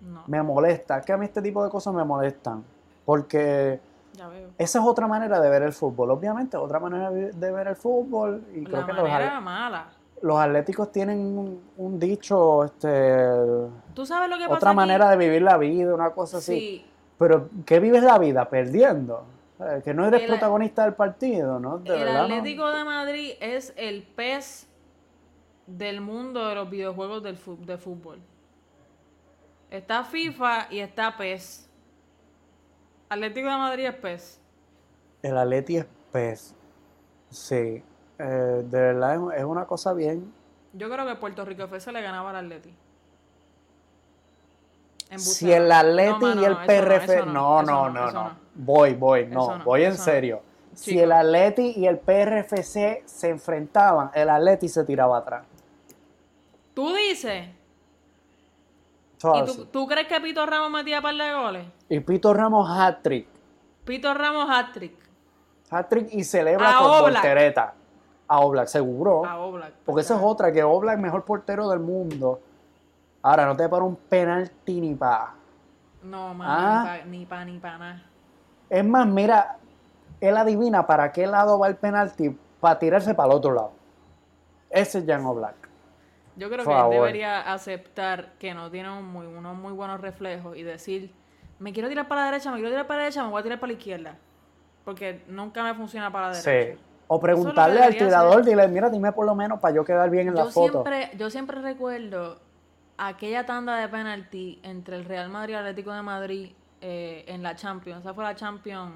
No, Me molesta, que a mí este tipo de cosas me molestan. Porque ya veo. esa es otra manera de ver el fútbol. Obviamente, otra manera de ver el fútbol. Y creo que los, manera al- mala. los atléticos tienen un, un dicho, este, ¿Tú sabes lo que pasa otra aquí? manera de vivir la vida, una cosa así. Sí, Pero, ¿qué vives la vida? Perdiendo. Que no eres El- protagonista del partido, ¿no? De el verdad, ¿no? Atlético de Madrid es el pez del mundo de los videojuegos del de fútbol. Está FIFA y está PES. Atlético de Madrid es PES. El Atleti es pez. Sí. Eh, de verdad es, una cosa bien. Yo creo que Puerto Rico FC le ganaba al Atleti. Si el. Atleti No, y el no, PRF. No, no, no, no. Voy, voy, no. Voy en serio. Si el Atleti y el PRFC se enfrentaban, el Atleti se tiraba atrás. Tú dices. ¿Y tú, tú crees que Pito Ramos metía par de goles? Y Pito Ramos hat-trick. Pito Ramos hat-trick. Hat-trick y celebra A con Oblak. voltereta. A Oblak, seguro. A Oblak. Porque esa es otra, que Oblak mejor portero del mundo. Ahora, no te para un penalti ni pa. No, man, Ah. ni pa ni pa nada. Es más, mira, él adivina para qué lado va el penalti para tirarse para el otro lado. Ese es Jan Oblak. Yo creo que él debería aceptar que no tiene un muy, unos muy buenos reflejos y decir, me quiero tirar para la derecha, me quiero tirar para la derecha, me voy a tirar para la izquierda. Porque nunca me funciona para la derecha. Sí. O preguntarle al tirador, hacer. dile, mira, dime por lo menos para yo quedar bien en la Yo foto. siempre, yo siempre recuerdo aquella tanda de penalti entre el Real Madrid y el Atlético de Madrid eh, en la Champions. Esa fue la Champions.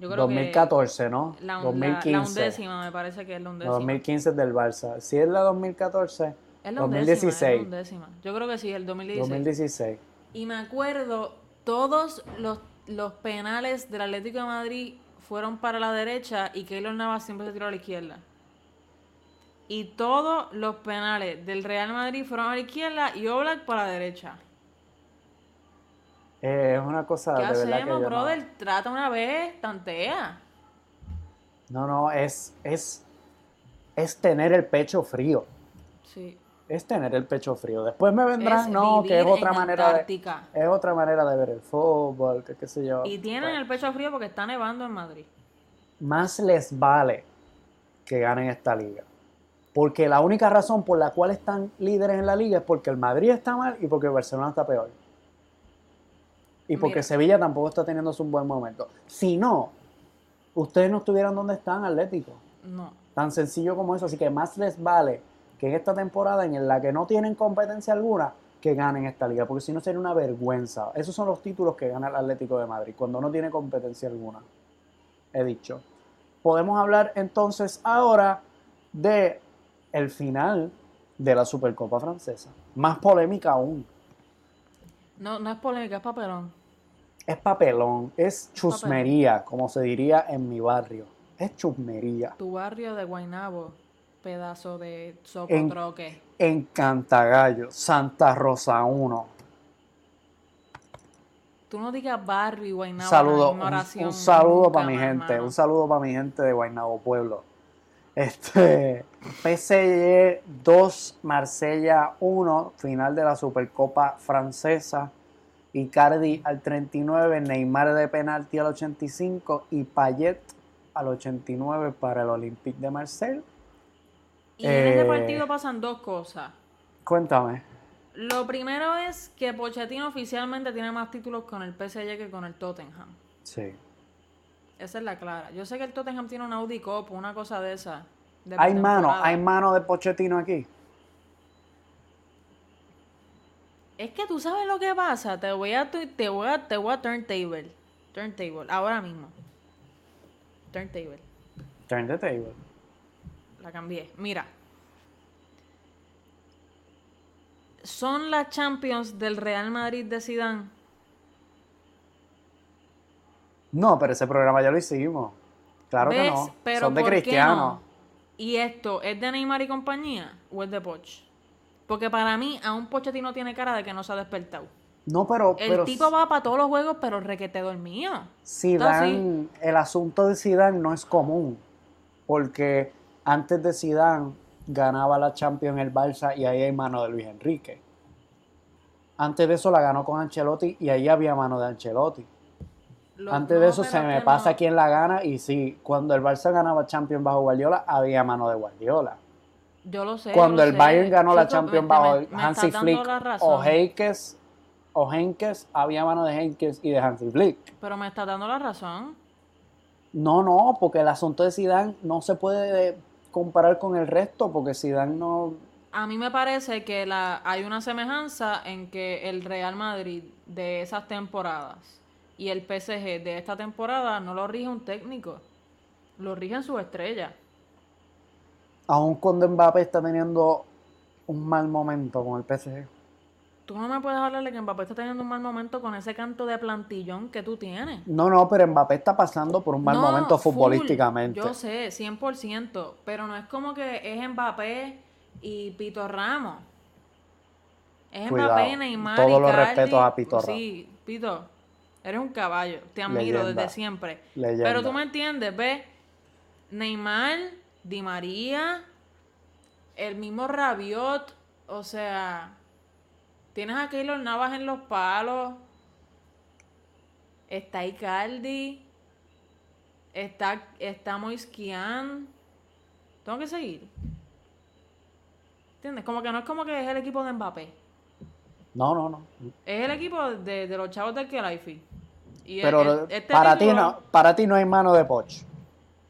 Yo creo 2014, ¿no? que la, un- la- 2015. la undécima, me parece que es la La undécima. 2015 es del Barça. Si es la 2014, Es la undécima, es la 2016. undécima. Yo creo que sí, el 2016. 2016. Y me acuerdo, todos los, los penales del Atlético de Madrid fueron para la derecha y Keylor Navas siempre se tiró a la izquierda. Y todos los penales del Real Madrid fueron a la izquierda y Oblak para la derecha. Eh, es una cosa ¿Qué de verdad que hacemos, yo brother? no... Trata una vez, tantea. No, no, es, es, es tener el pecho frío. Sí. Es tener el pecho frío. Después me vendrán, Es no, que es otra manera de... Es otra manera de ver el fútbol, que qué sé yo. Y tienen el pecho frío porque está nevando en Madrid. Más les vale que ganen esta liga. Porque la única razón por la cual están líderes en la liga es porque el Madrid está mal y porque el Barcelona está peor. Y porque Mira. Sevilla tampoco está teniendo un buen momento. Si no, ustedes no estuvieran donde están, Atlético. No. Tan sencillo como eso. Así que más les vale que en esta temporada en la que no tienen competencia alguna, que ganen esta liga. Porque si no sería una vergüenza. Esos son los títulos que gana el Atlético de Madrid, cuando no tiene competencia alguna. He dicho. Podemos hablar entonces ahora de el final de la Supercopa Francesa. Más polémica aún. No, no es polémica, es papelón. Es papelón, es chusmería, como se diría en mi barrio. Es chusmería. Tu barrio de Guaynabo, pedazo de socotroque. en Cantagallo, Santa Rosa 1. Tú no digas barrio y Guaynabo. Un saludo, un, saludo para mi gente, un saludo para mi gente de Guaynabo Pueblo. Este, PSG 2, Marsella 1, final de la Supercopa Francesa. Icardi al 39, Neymar de penalti al 85 y Payet al 89 para el Olympique de Marsella. Y en ese Eh, partido pasan dos cosas. Cuéntame. Lo primero es que Pochettino oficialmente tiene más títulos con el PSG que con el Tottenham. Sí. Esa es la clara. Yo sé que el Tottenham tiene un Audi Cup, una cosa de esa. de Hay mano, hay mano de Pochettino aquí. Es que tú sabes lo que pasa. Te voy a, te voy a, te voy a turntable. Turntable, ahora mismo. Turntable. Turn the table. La cambié. Mira. Son las Champions del Real Madrid de Zidane. No, pero ese programa ya lo hicimos. Claro que no. Pero Son de ¿por qué Cristiano. no? ¿Y esto es de Neymar y compañía o es de Poch? Porque para mí, a un Pochettino tiene cara de que no se ha despertado. No, pero... El pero tipo va para todos los juegos, pero requete dormido. Zidane, el asunto de Zidane no es común, porque antes de Zidane ganaba la Champions el Barça y ahí hay mano de Luis Enrique. Antes de eso la ganó con Ancelotti y ahí había mano de Ancelotti. Lo- Antes no, de eso se me pasa no. quién la gana y sí, cuando el Barça ganaba Champions bajo Guardiola había mano de Guardiola. Yo lo sé. Cuando el sé. Bayern ganó la Champions bajo me- me Hansi Flick o razón. Henkes, o Henkes, había mano de Henkes y de Hansi Flick. Pero me estás dando la razón. No, no, porque el asunto de Zidane no se puede comparar con el resto, porque Zidane no... A mí me parece que la, hay una semejanza en que el Real Madrid de esas temporadas y el PSG de esta temporada no lo rige un técnico, lo rigen sus estrellas. Aun cuando Mbappé está teniendo un mal momento con el PSG. Tú no me puedes hablar de que Mbappé está teniendo un mal momento con ese canto de plantillón que tú tienes. No, no, pero Mbappé está pasando por un mal No, momento full, futbolísticamente. Yo sé, 100%, pero no es como que es Mbappé y Pito Ramos. Es Cuidado, Mbappé, Neymar y los Cardi. respetos a Pito Sí, Pito, eres un caballo, te admiro Leyenda. desde siempre. Leyenda. Pero tú me entiendes, ve, Neymar, Di María, el mismo Rabiot, o sea, tienes a Keylor Navas en los palos, está Icardi, está, está Moisquian, tengo que seguir. ¿Entiendes? Como que no es como que es el equipo de Mbappé. No, no, no. Es el equipo de, de los chavos del Kelaifi. Y Pero el- el- este para, ti no, para ti no hay mano de Poch.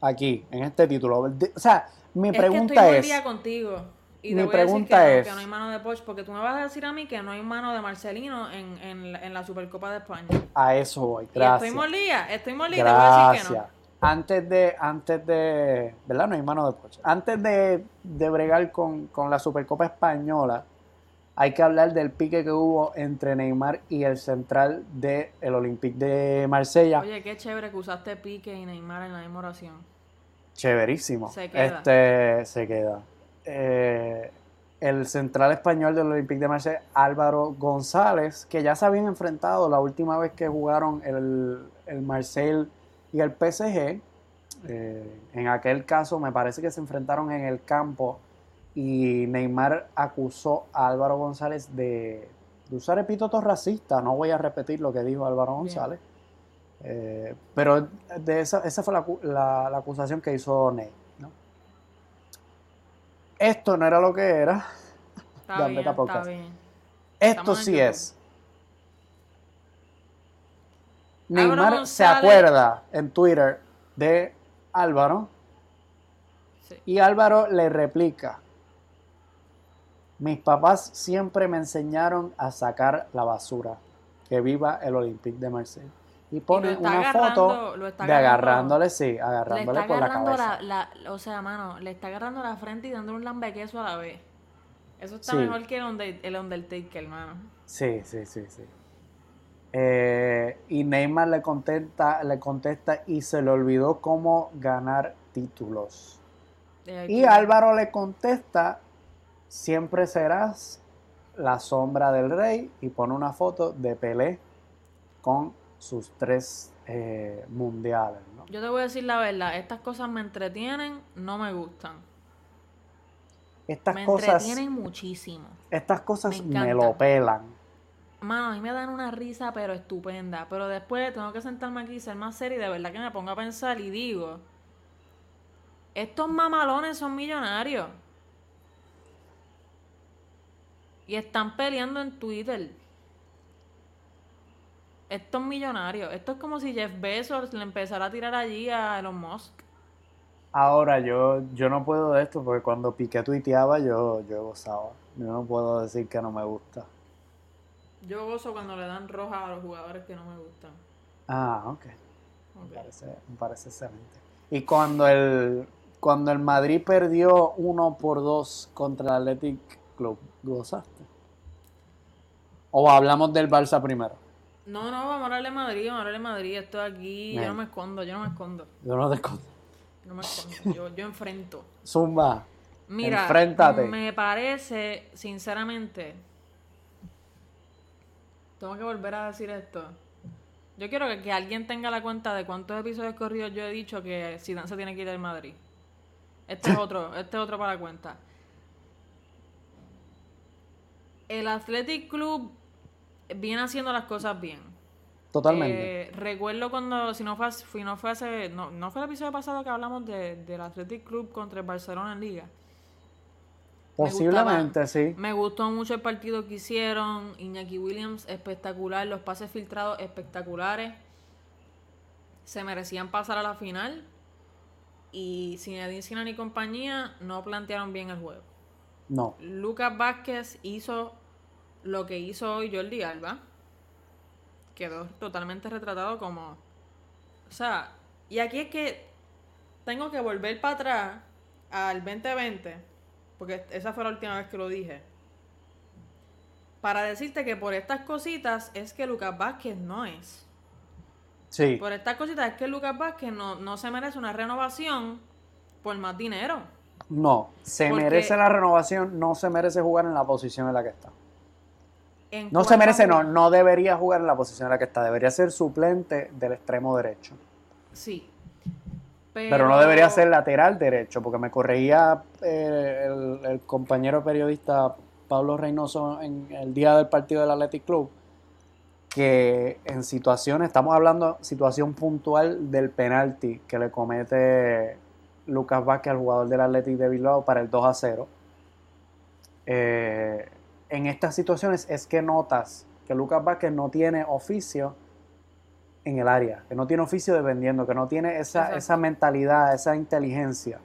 Aquí, en este título. O sea, mi es pregunta que estoy muy es... día contigo. Y mi te voy a decir pregunta que no, es- que no hay mano de Poch, porque tú me vas a decir a mí que no hay mano de Marcelino en, en, la- en la Supercopa de España. A eso voy, Y gracias. estoy molida, estoy molida, te voy a decir que Gracias. no. Antes de, antes de, ¿verdad? No hay mano de Poch. Antes de, de bregar con, con la Supercopa Española, hay que hablar del pique que hubo entre Neymar y el central del Olympique de Marsella. Oye, qué chévere que usaste Pique y Neymar en la misma oración. Chéverísimo. Se queda. Este, se queda. Eh, el central español del Olympique de Marsella, Álvaro González, que ya se habían enfrentado la última vez que jugaron el, el Marseille y el PSG. Eh, en aquel caso me parece que se enfrentaron en el campo y Neymar acusó a Álvaro González de, de usar epítetos racistas. No voy a repetir lo que dijo Álvaro. González. Eh, pero de esa, esa fue la, la- la acusación que hizo Ney. ¿no? Esto no era lo que era. Está Gambetta bien, está Podcast. bien. Esto sí es. Neymar se acuerda en Twitter de Álvaro Sí. y Álvaro le replica. Mis papás siempre me enseñaron a sacar la basura. Que viva el Olympique de Marsella. Y pone una foto de agarrándole, sí, Le agarrándole está por la cabeza. la, la- o sea, mano, le está agarrando la frente y dándole un lambequeso a la vez. Eso está Sí. mejor que el, Under- el Undertaker, hermano. Sí, sí, sí, sí. Eh, y Neymar le contesta, le contesta y se le olvidó cómo ganar títulos. Y Álvaro le contesta, siempre serás la sombra del rey y pone una foto de Pelé con sus tres eh, mundiales. ¿no? Yo te voy a decir la verdad, estas cosas me entretienen, no me gustan. Estas me cosas, entretienen muchísimo. estas cosas Me me, lo pelan. Mano, a mí me dan una risa, pero estupenda. Pero después tengo que sentarme aquí y ser más serio y de verdad que me pongo a pensar y digo, estos mamalones son millonarios. Y están peleando en Twitter. Estos millonarios. Esto es como si Jeff Bezos le empezara a tirar allí a Elon Musk. Ahora yo, yo no puedo de esto porque cuando Piqué tuiteaba yo, yo gozaba. Yo no puedo decir que no me gusta. Yo gozo cuando le dan roja a los jugadores que no me gustan. Ah, ok. Ok. Me parece, me parece excelente. Y cuando el, cuando el Madrid perdió 1 por 2 contra el Athletic Club, ¿gozaste? ¿O hablamos del Barça primero? No, no, vamos a hablarle de Madrid, vamos a hablarle de Madrid. Estoy aquí, yo no me escondo, yo no me escondo. Yo no te escondo. No me escondo, yo, yo enfrento. Zumba. Mira, Enfréntate. me parece, sinceramente, Tengo que volver a decir esto. Yo quiero que, que alguien tenga la cuenta de cuántos episodios corridos yo he dicho que Zidane se tiene que ir del Madrid. Este es otro, este es otro para la cuenta. El Athletic Club viene haciendo las cosas bien. Totalmente. Eh, recuerdo cuando, si no fue, fui- no fue hace, no, no fue el episodio pasado que hablamos de, del Athletic Club contra el Barcelona en Liga. me Posiblemente, sí. Me gustó mucho el partido que hicieron. Iñaki Williams, espectacular. Los pases filtrados, espectaculares. Se merecían pasar a la final. Y Zinedine Zidane y compañía no plantearon bien el juego. No. Lucas Vázquez hizo lo que hizo hoy Jordi Alba. Quedó totalmente retratado como... O sea, y aquí es que tengo que volver para atrás al 2020, porque esa fue la última vez que lo dije, para decirte que por estas cositas es que Lucas Vázquez no es. Sí. Por estas cositas es que Lucas Vázquez no, no se merece una renovación por más dinero. No. Se Porque- merece la renovación, no se merece jugar en la posición en la que está. En No se merece, no, no debería jugar en la posición en la que está. Debería ser suplente del extremo derecho. Sí. Pero no debería ser lateral derecho, porque me corregía eh, el, el compañero periodista Pablo Reynoso en el día del partido del Athletic Club, que en situaciones, estamos hablando situación puntual del penalti que le comete Lucas Vázquez al jugador del Athletic de Bilbao para el 2 a 0. Eh, en estas situaciones es que notas que Lucas Vázquez no tiene oficio en el área, que no tiene oficio dependiendo, que no tiene esa, esa mentalidad, esa inteligencia.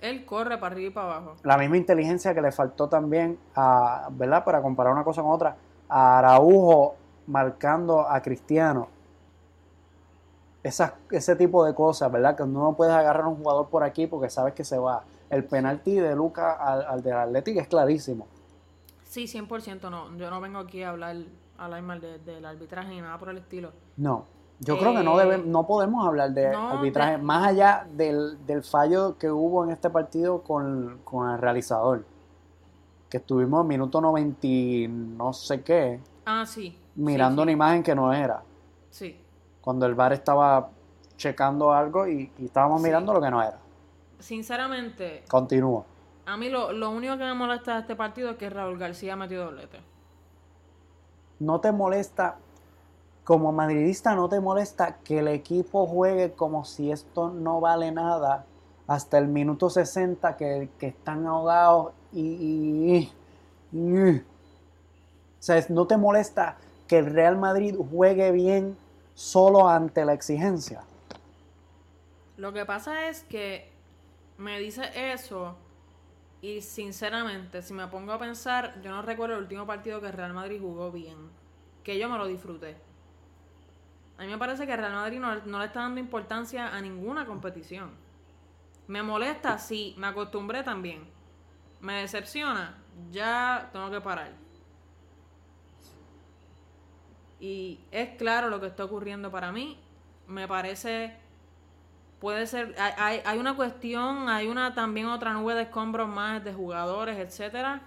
Él corre para arriba y para abajo. La misma inteligencia que le faltó también a, ¿verdad? Para comparar una cosa con otra, a Araujo marcando a Cristiano. Ese tipo de cosas, ¿verdad? Que no puedes agarrar a un jugador por aquí porque sabes que se va. El penalti de Luca al, al del Atlético es clarísimo. Sí, 100% no. Yo no vengo aquí a hablar, a hablar mal de- del arbitraje ni nada por el estilo. No, yo creo que no, Eh, debe, no podemos hablar de no, arbitraje, de- más allá del, del fallo que hubo en este partido con, con el realizador. Que estuvimos en minuto 90 y no sé qué, Ah, sí. mirando sí, una imagen que no era. Sí. Cuando el VAR estaba checando algo y, y estábamos Sí. mirando lo que no era. Sinceramente, Continúa. A mí lo, lo único que me molesta de este partido es que Raúl García metió doblete. ¿No te molesta, como madridista, no te molesta que el equipo juegue como si esto no vale nada hasta el minuto 60 que, que están ahogados y, y- y- O sea, ¿no te molesta que el Real Madrid juegue bien solo ante la exigencia? Lo que pasa es que me dice eso y sinceramente, si me pongo a pensar, yo no recuerdo el último partido que Real Madrid jugó bien, que yo me lo disfruté. A mí me parece que Real Madrid no, no le está dando importancia a ninguna competición. Me molesta, sí, me acostumbré también. Me decepciona, ya tengo que parar. Y es claro lo que está ocurriendo para mí. Me parece puede ser hay, hay, una cuestión hay una también otra nube de escombros más de jugadores etcétera.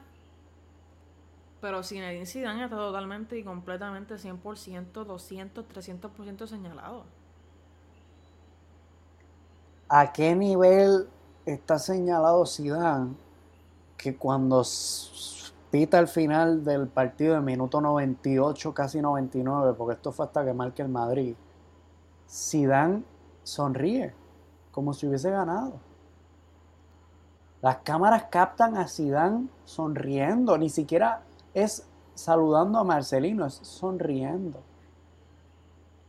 Pero Zinedine Zidane está totalmente y completamente 100% 200 300% señalado. ¿A qué nivel está señalado Zidane que cuando pita el final del partido de minuto 98, casi 99, porque esto fue hasta que marque el Madrid, Zidane sonríe como si hubiese ganado? Las cámaras captan a Zidane sonriendo, ni siquiera es saludando a Marcelino, es sonriendo.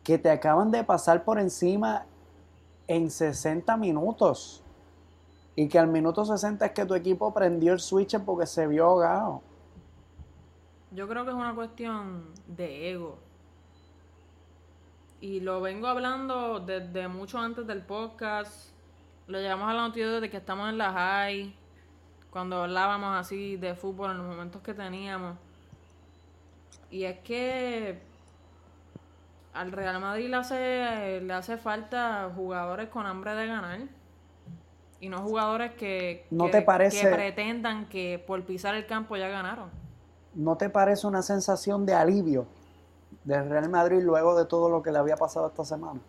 Que te acaban de pasar por encima en 60 minutos. Y que al minuto 60 es que tu equipo prendió el switch porque se vio ahogado. yo creo que es una cuestión de ego y lo vengo hablando desde mucho antes del podcast lo llevamos a la noticia desde que estamos en la high cuando hablábamos así de fútbol en los momentos que teníamos y es que al Real Madrid le hace, le hace falta jugadores con hambre de ganar. Y no jugadores que, ¿No que- te parece- que pretendan que por pisar el campo ya ganaron. ¿No te parece una sensación de alivio del Real Madrid luego de todo lo que le había pasado esta semana?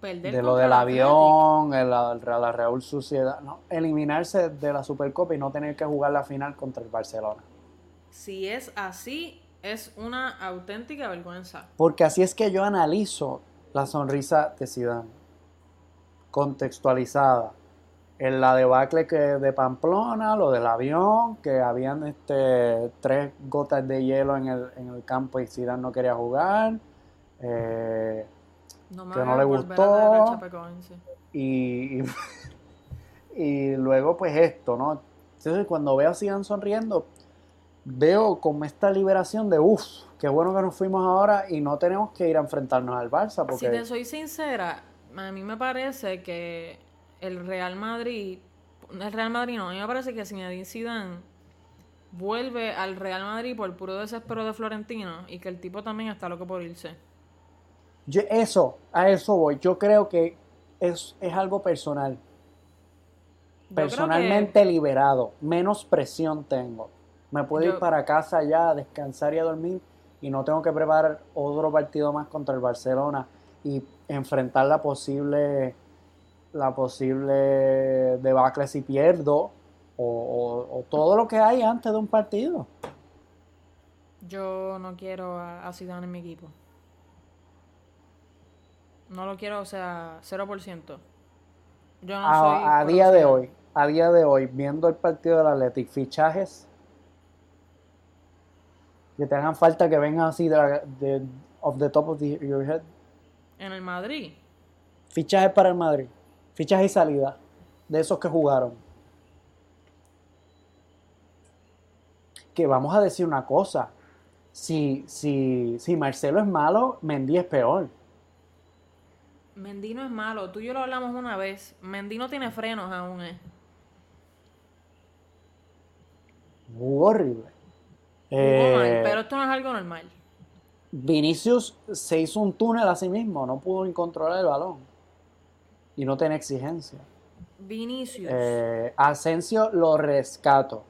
Perder de lo del avión, el- la, la Real Sociedad, no, eliminarse de la Supercopa y no tener que jugar la final contra el Barcelona. Si es así, es una auténtica vergüenza. Porque así es que yo analizo la sonrisa de Zidane, contextualizada. En la debacle que de Pamplona, lo del avión, que habían este, tres gotas de hielo en el, en el campo y Zidane no quería jugar. eh, No Que no le gustó. y, y, y luego pues esto, ¿no? Entonces cuando veo a Zidane sonriendo, veo como esta liberación de, uff, qué bueno que nos fuimos ahora y no tenemos que ir a enfrentarnos al Barça, Si porque te soy sincera, a mí me parece que el Real Madrid, el Real Madrid no, a mí me parece que Zinedine Zidane vuelve al Real Madrid por puro desespero de Florentino y que el tipo también está loco por irse. yo- eso, a eso voy. Yo creo que es, es algo personal, Yo creo que- personalmente liberado, menos presión tengo. Me puedo ir para casa ya a descansar y a dormir y no tengo que preparar otro partido más contra el Barcelona y enfrentar la posible la posible debacle si pierdo o, o- o todo lo que hay antes de un partido. Yo no quiero a, a Zidane en mi equipo. No lo quiero, o sea, 0%. Yo no soy a, a pro día de hoy, a día de hoy, viendo el partido del Athletic, fichajes que te hagan falta que vengan así de, de- off the top of the- your head. En el Madrid. Fichajes para el Madrid. Fichajes y salida. De esos que jugaron. Que vamos a decir una cosa. Si, si, si Marcelo es malo, Mendy es peor. Mendy no es malo. Tú y yo lo hablamos una vez. Mendy no tiene frenos aún, eh. Jugó horrible. Jugó Eh, mal, pero esto no es algo normal. Vinicius se hizo un túnel a sí mismo. No pudo controlar el balón. Y no tiene exigencia. Vinicius. Eh, Asensio lo rescato.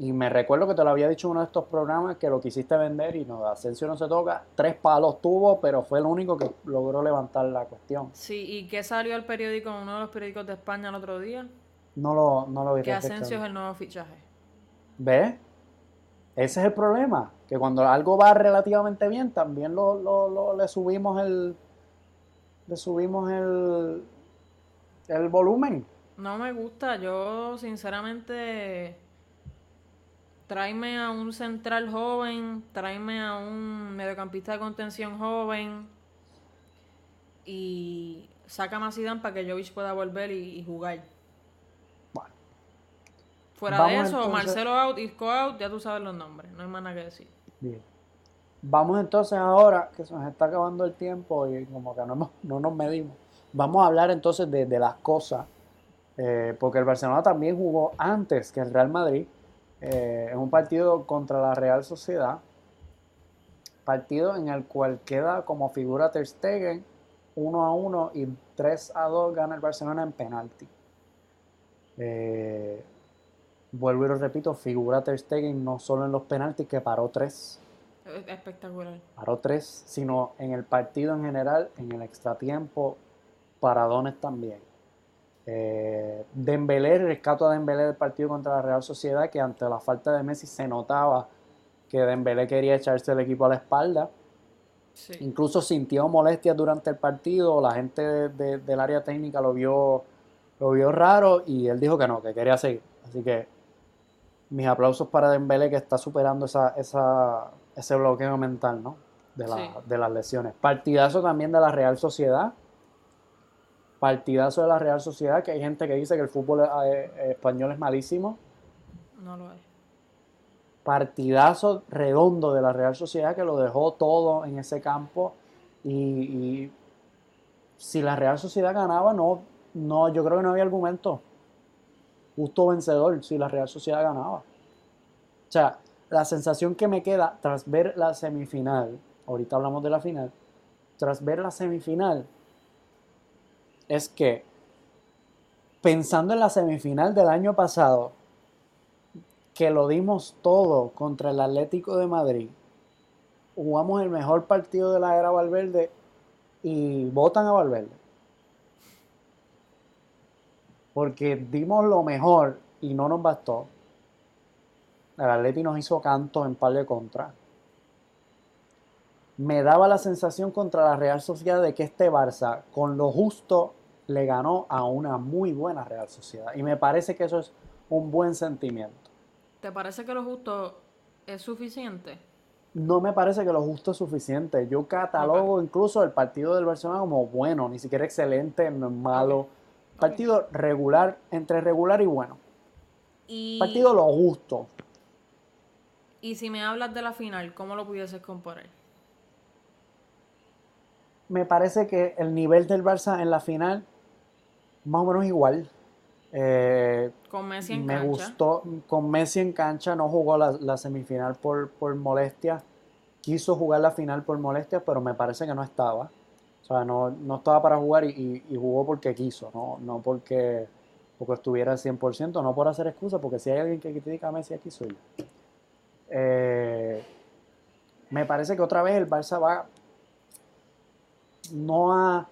Y me recuerdo que te lo había dicho en uno de estos programas que lo quisiste vender y no, Asensio no se toca. Tres palos tuvo, pero fue el único que logró levantar la cuestión. Sí, ¿y qué salió al periódico, en uno de los periódicos de España el otro día? No lo, no lo vi Que. Asensio es el nuevo fichaje. ¿Ves? Ese es el problema. Que cuando algo va relativamente bien, también lo, lo- lo- le subimos el. Le subimos el. El volumen. No me gusta, yo sinceramente tráeme a un central joven, tráeme a un mediocampista de contención joven y saca a Zidane para que Jovic pueda volver y, y jugar. Bueno. Fuera Vamos de eso, entonces- Marcelo out, Isco out, ya tú sabes los nombres, no hay más nada que decir. Bien. Vamos entonces ahora, que se nos está acabando el tiempo y como que no, no nos medimos. Vamos a hablar entonces de, de las cosas, eh, porque el Barcelona también jugó antes que el Real Madrid, eh, en un partido contra la Real Sociedad, partido en el cual queda como figura Ter Stegen 1 a 1 y 3 a 2 gana el Barcelona en penalti. Eh, vuelvo y lo repito, figura Ter Stegen no solo en los penaltis que paró 3 Es espectacular. paró tres, sino en el partido en general, en el extratiempo, paradones también. Eh, Dembélé, rescato a Dembélé del partido contra la Real Sociedad, que ante la falta de Messi se notaba que Dembélé quería echarse el equipo a la espalda. Sí. Incluso sintió molestias durante el partido, la gente de- de- del área técnica lo vio, lo vio raro y él dijo que no, que quería seguir. Así que mis aplausos para Dembélé que está superando esa, esa, ese bloqueo mental, ¿no? De, la- Sí. de las lesiones. Partidazo también de la Real Sociedad. Partidazo de la Real Sociedad, que hay gente que dice que el fútbol eh, eh, español es malísimo. No lo es. Partidazo redondo de la Real Sociedad que lo dejó todo en ese campo. Y, y si la Real Sociedad ganaba, no, no, yo creo que no había argumento. Justo vencedor si la Real Sociedad ganaba. O sea, la sensación que me queda tras ver la semifinal, ahorita hablamos de la final, tras ver la semifinal, es que pensando en la semifinal del año pasado, que lo dimos todo contra el Atlético de Madrid, jugamos el mejor partido de la era Valverde y votan a Valverde. Porque dimos lo mejor y no nos bastó. El Atlético nos hizo canto en par de contra. Me daba la sensación contra la Real Sociedad de que este Barça, con lo justo, le ganó a una muy buena Real Sociedad. Y me parece que eso es un buen sentimiento. ¿Te parece que lo justo es suficiente? No me parece que lo justo es suficiente. Yo catalogo incluso el partido del Barcelona como bueno, ni siquiera excelente, malo. Partido regular, entre regular y bueno. Y, Partido lo justo. y si me hablas de la final, ¿cómo lo pudieses comparar? Me parece que el nivel del Barça en la final, más o menos igual. Eh, Con Messi en me cancha. gustó, con Messi en cancha, no jugó la, la semifinal por, por molestia. Quiso jugar la final por molestia, pero me parece que no estaba. O sea, no, no estaba para jugar y, y- y jugó porque quiso, no, no porque, porque estuviera al 100%, no por hacer excusa, porque si hay alguien que critica a Messi aquí soy yo. Eh, me parece que otra vez el Barça va no a,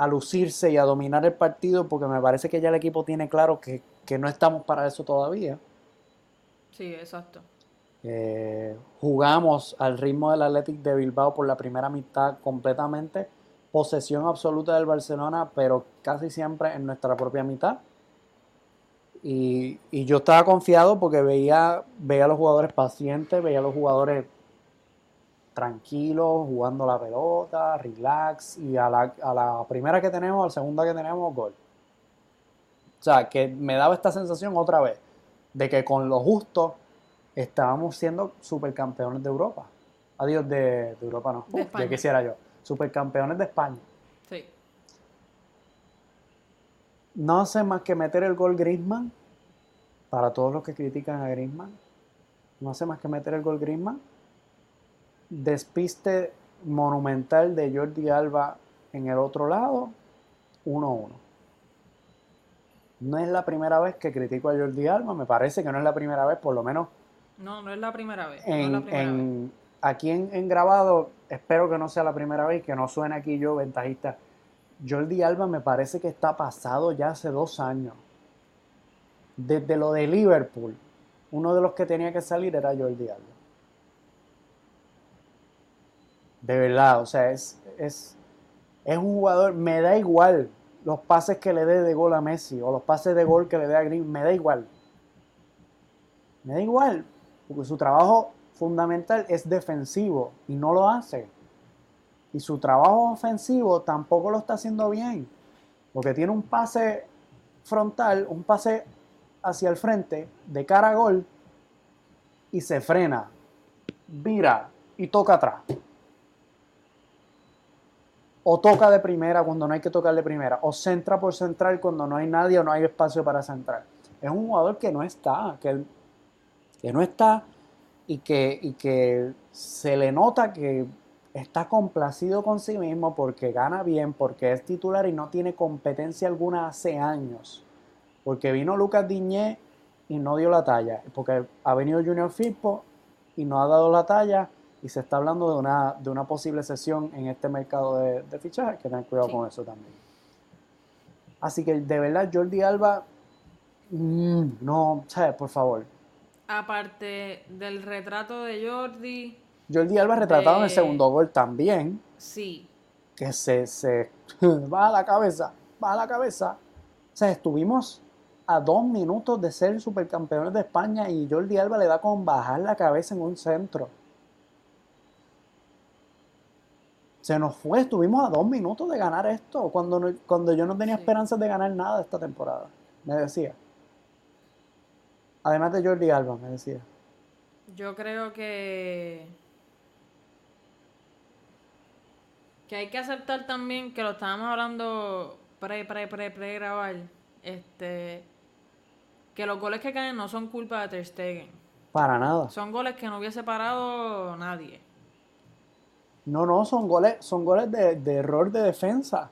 a lucirse y a dominar el partido, porque me parece que ya el equipo tiene claro que, que no estamos para eso todavía. Sí, exacto. Eh, jugamos al ritmo del Athletic de Bilbao por la primera mitad completamente. Posesión absoluta del Barcelona, pero casi siempre en nuestra propia mitad. Y, y yo estaba confiado porque veía, veía a los jugadores pacientes, veía a los jugadores tranquilos, jugando la pelota, relax. Y a la, a la primera que tenemos, a la segunda que tenemos, gol. O sea, que me daba esta sensación otra vez de que con lo justo estábamos siendo supercampeones de Europa. Adiós, de, de Europa no. De España. ya quisiera yo. Supercampeones de España. Sí. No hace más que meter el gol Griezmann. Para todos los que critican a Griezmann. No hace más que meter el gol Griezmann. Despiste monumental de Jordi Alba en el otro lado. 1-1. No es la primera vez que critico a Jordi Alba. Me parece que no es la primera vez, por lo menos No, no es la primera vez. no en, la primera vez. en- aquí en, en grabado, espero que no sea la primera vez, que no suene aquí yo ventajista. Jordi Alba me parece que está pasado ya hace dos años. Desde lo de Liverpool, uno de los que tenía que salir era Jordi Alba. De verdad, o sea, es, es, es un jugador, me da igual los pases que le dé de gol a Messi o los pases de gol que le dé a Green, me da igual. Me da igual, porque su trabajo fundamental es defensivo y no lo hace. Y su trabajo ofensivo tampoco lo está haciendo bien, porque tiene un pase frontal, un pase hacia el frente, de cara a gol, y se frena, vira y toca atrás. O toca de primera cuando no hay que tocar de primera, o centra por central cuando no hay nadie o no hay espacio para centrar. Es un jugador que no está, que, que no está y que, y que se le nota que está complacido con sí mismo porque gana bien, porque es titular y no tiene competencia alguna hace años. Porque vino Lucas Diñé y no dio la talla. Porque ha venido Junior Firpo y no ha dado la talla. Y se está hablando de una, de una posible sesión en este mercado de, de fichajes. Que tener cuidado Sí. con eso también. Así que de verdad, Jordi Alba, mm, no, ¿sabes? Por favor. Aparte del retrato de Jordi, Jordi Alba retratado en el De- segundo gol también, sí. que se, se va a la cabeza, va a la cabeza. O sea, estuvimos a dos minutos de ser supercampeones de España y Jordi Alba le da con bajar la cabeza en un centro. Se nos fue, estuvimos a dos minutos de ganar esto, cuando, no- cuando yo no tenía Sí. esperanzas de ganar nada esta temporada, me decía. Además de Jordi Alba, me decía. Yo creo que. Que hay que aceptar también que lo estábamos hablando pre, pre, pre, pre grabar. Este. Que los goles que caen no son culpa de Ter Stegen. Para nada. Son goles que no hubiese parado nadie. No, no, son goles, son goles de, de error de defensa.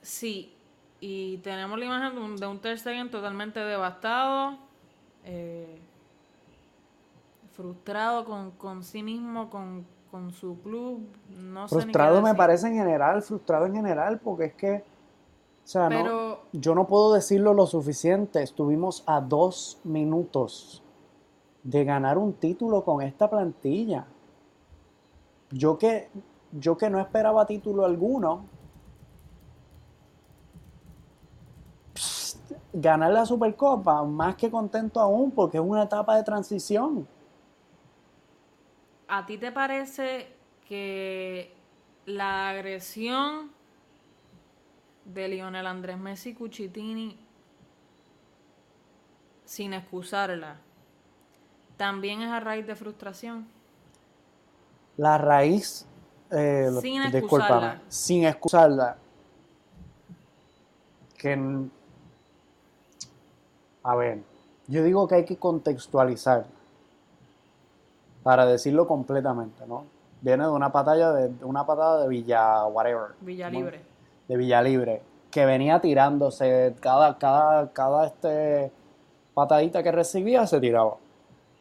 Sí. Y tenemos la imagen de un, de un Ter Stegen totalmente devastado. eh, frustrado con, con sí mismo, con, con su club. No frustrado sé ni qué me parece en general, frustrado en general, porque es que, o sea, no, Pero yo no puedo decirlo lo suficiente. Estuvimos a dos minutos de ganar un título con esta plantilla. Yo que, yo que no esperaba título alguno, pss, ganar la Supercopa, más que contento aún, porque es una etapa de transición. ¿a ti te parece que la agresión de Lionel Andrés Messi Cuchitini, sin excusarla, también es a raíz de frustración? La raíz, eh, Sin excusarla. sin excusarla, que, a ver, yo digo que hay que contextualizar para decirlo completamente, ¿no? Viene de una patada de, de una patada de Villa whatever, Villa. Libre. de Villalibre, que venía tirándose cada, cada, cada este patadita que recibía se tiraba.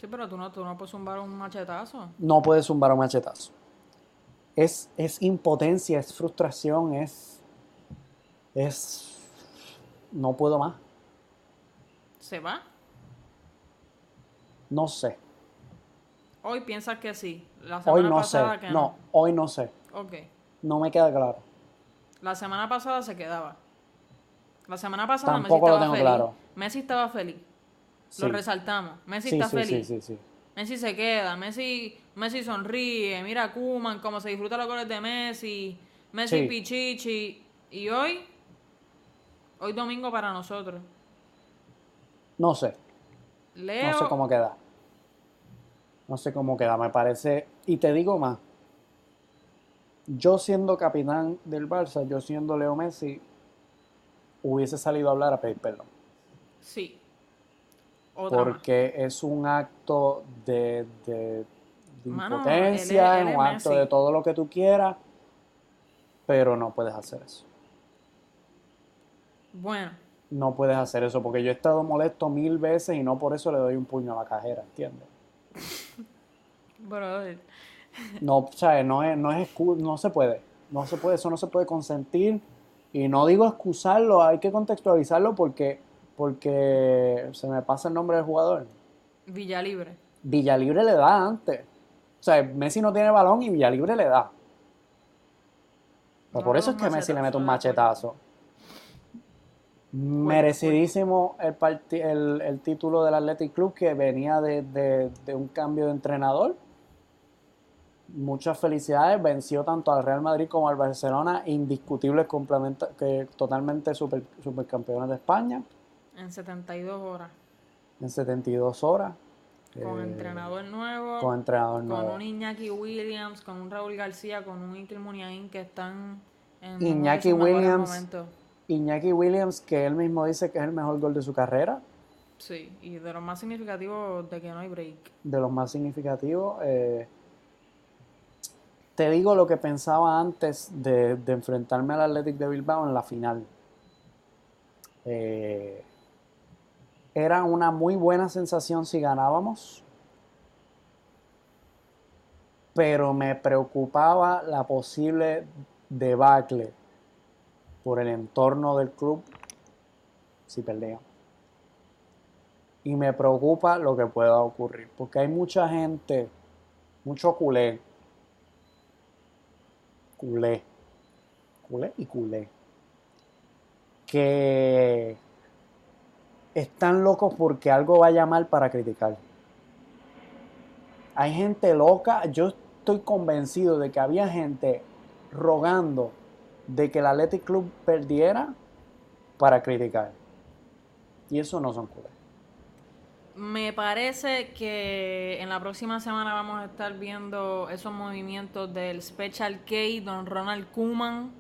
Sí, pero tú no, tú no puedes zumbar un machetazo. no puedes zumbar un machetazo. Es, es impotencia, es frustración, es. Es. No puedo más. ¿Se va? No sé. Hoy piensas que sí. La Hoy semana no sé. pasada que No, no. hoy no sé. Ok. No me queda claro. La semana pasada se quedaba. La semana pasada Tampoco lo Messi estaba tengo feliz. claro. Messi estaba feliz. Sí. Lo resaltamos. Messi Sí, está sí, feliz. sí, sí, sí. Messi se queda. Messi, Messi sonríe. Mira a Kuman, cómo se disfruta los goles de Messi. Messi Sí. Pichichi. Y hoy, hoy domingo para nosotros. No sé. Leo. No sé cómo queda. No sé cómo queda. Me parece. Y te digo más. Yo siendo capitán del Barça, yo siendo Leo Messi, hubiese salido a hablar a pedir perdón. Sí. Otra más. porque es un acto de, de- de Mano, impotencia, él un acto Messi. de todo lo que tú quieras, pero no puedes hacer eso. Bueno, No puedes hacer eso porque yo he estado molesto mil veces y no por eso le doy un puño a la cajera, ¿entiendes? brother. No, o sea, no es, no es no se puede, no se puede, eso no se puede consentir y no digo excusarlo, hay que contextualizarlo porque, porque se me pasa el nombre del jugador. Villa Libre. Villalibre le da antes. O sea, Messi no tiene balón y Villalibre le da. Pero No por eso es que Messi le mete un machetazo. Merecidísimo el, el, el título del Athletic Club que venía de, de- de un cambio de entrenador. Muchas felicidades. Venció tanto al Real Madrid como al Barcelona, indiscutibles que totalmente super, supercampeones de España En 72 horas. en 72 horas. Con Eh, entrenador nuevo. Con entrenador con nuevo. un Iñaki Williams, con un Raúl García, con un Inter Muniain que están en Iñaki Williams. Iñaki Williams, que él mismo dice que es el mejor gol de su carrera, Sí, y de los más significativos de que no hay break. de los más significativos. eh, te digo lo que pensaba antes de, de enfrentarme al Athletic de Bilbao en la final. Eh, era una muy buena sensación si ganábamos, pero me preocupaba la posible debacle por el entorno del club si perdíamos. Y me preocupa lo que pueda ocurrir, porque hay mucha gente, mucho culé, culé, culé y culé, que están locos porque algo vaya mal para criticar. Hay gente loca, yo estoy convencido de que había gente rogando de que el Athletic Club perdiera para criticar. Y eso no son culés. Me parece que en la próxima semana vamos a estar viendo esos movimientos del Special K, Don Ronald Koeman,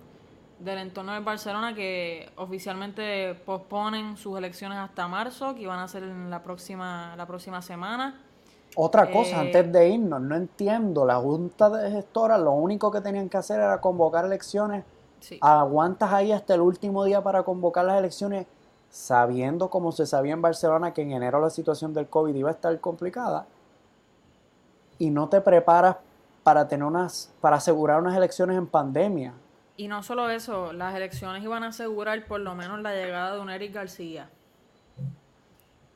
del entorno del Barcelona, que oficialmente posponen sus elecciones hasta marzo, que iban a ser en la próxima, la próxima semana. Otra cosa, Eh, antes de irnos, no entiendo, la junta de gestoras lo único que tenían que hacer era convocar elecciones. Sí. Aguantas ahí hasta el último día para convocar las elecciones, sabiendo como se sabía en Barcelona que en enero la situación del COVID iba a estar complicada. y no te preparas para tener unas, para asegurar unas elecciones en pandemia. Y no solo eso, las elecciones iban a asegurar por lo menos la llegada de un Eric García.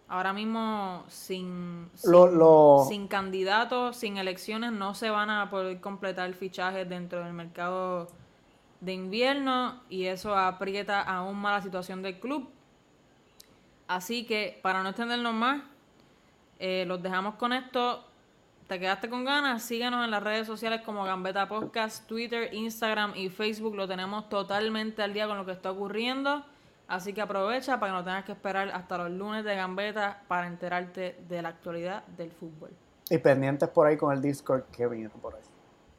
Ahora mismo, sin, sin, Lo- lo- sin candidatos, sin elecciones, no se van a poder completar fichajes dentro del mercado de invierno y eso aprieta aún más la situación del club. Así que, para no extendernos más, eh, los dejamos con esto. ¿Te quedaste con ganas? Síguenos en las redes sociales como Gambeta Podcast, Twitter, Instagram y Facebook. Lo tenemos totalmente al día con lo que está ocurriendo. Así que aprovecha para que no tengas que esperar hasta los lunes de Gambeta para enterarte de la actualidad del fútbol. Y pendientes por ahí con el Discord que viene por ahí.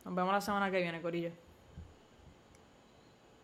Nos vemos la semana que viene, Corillo.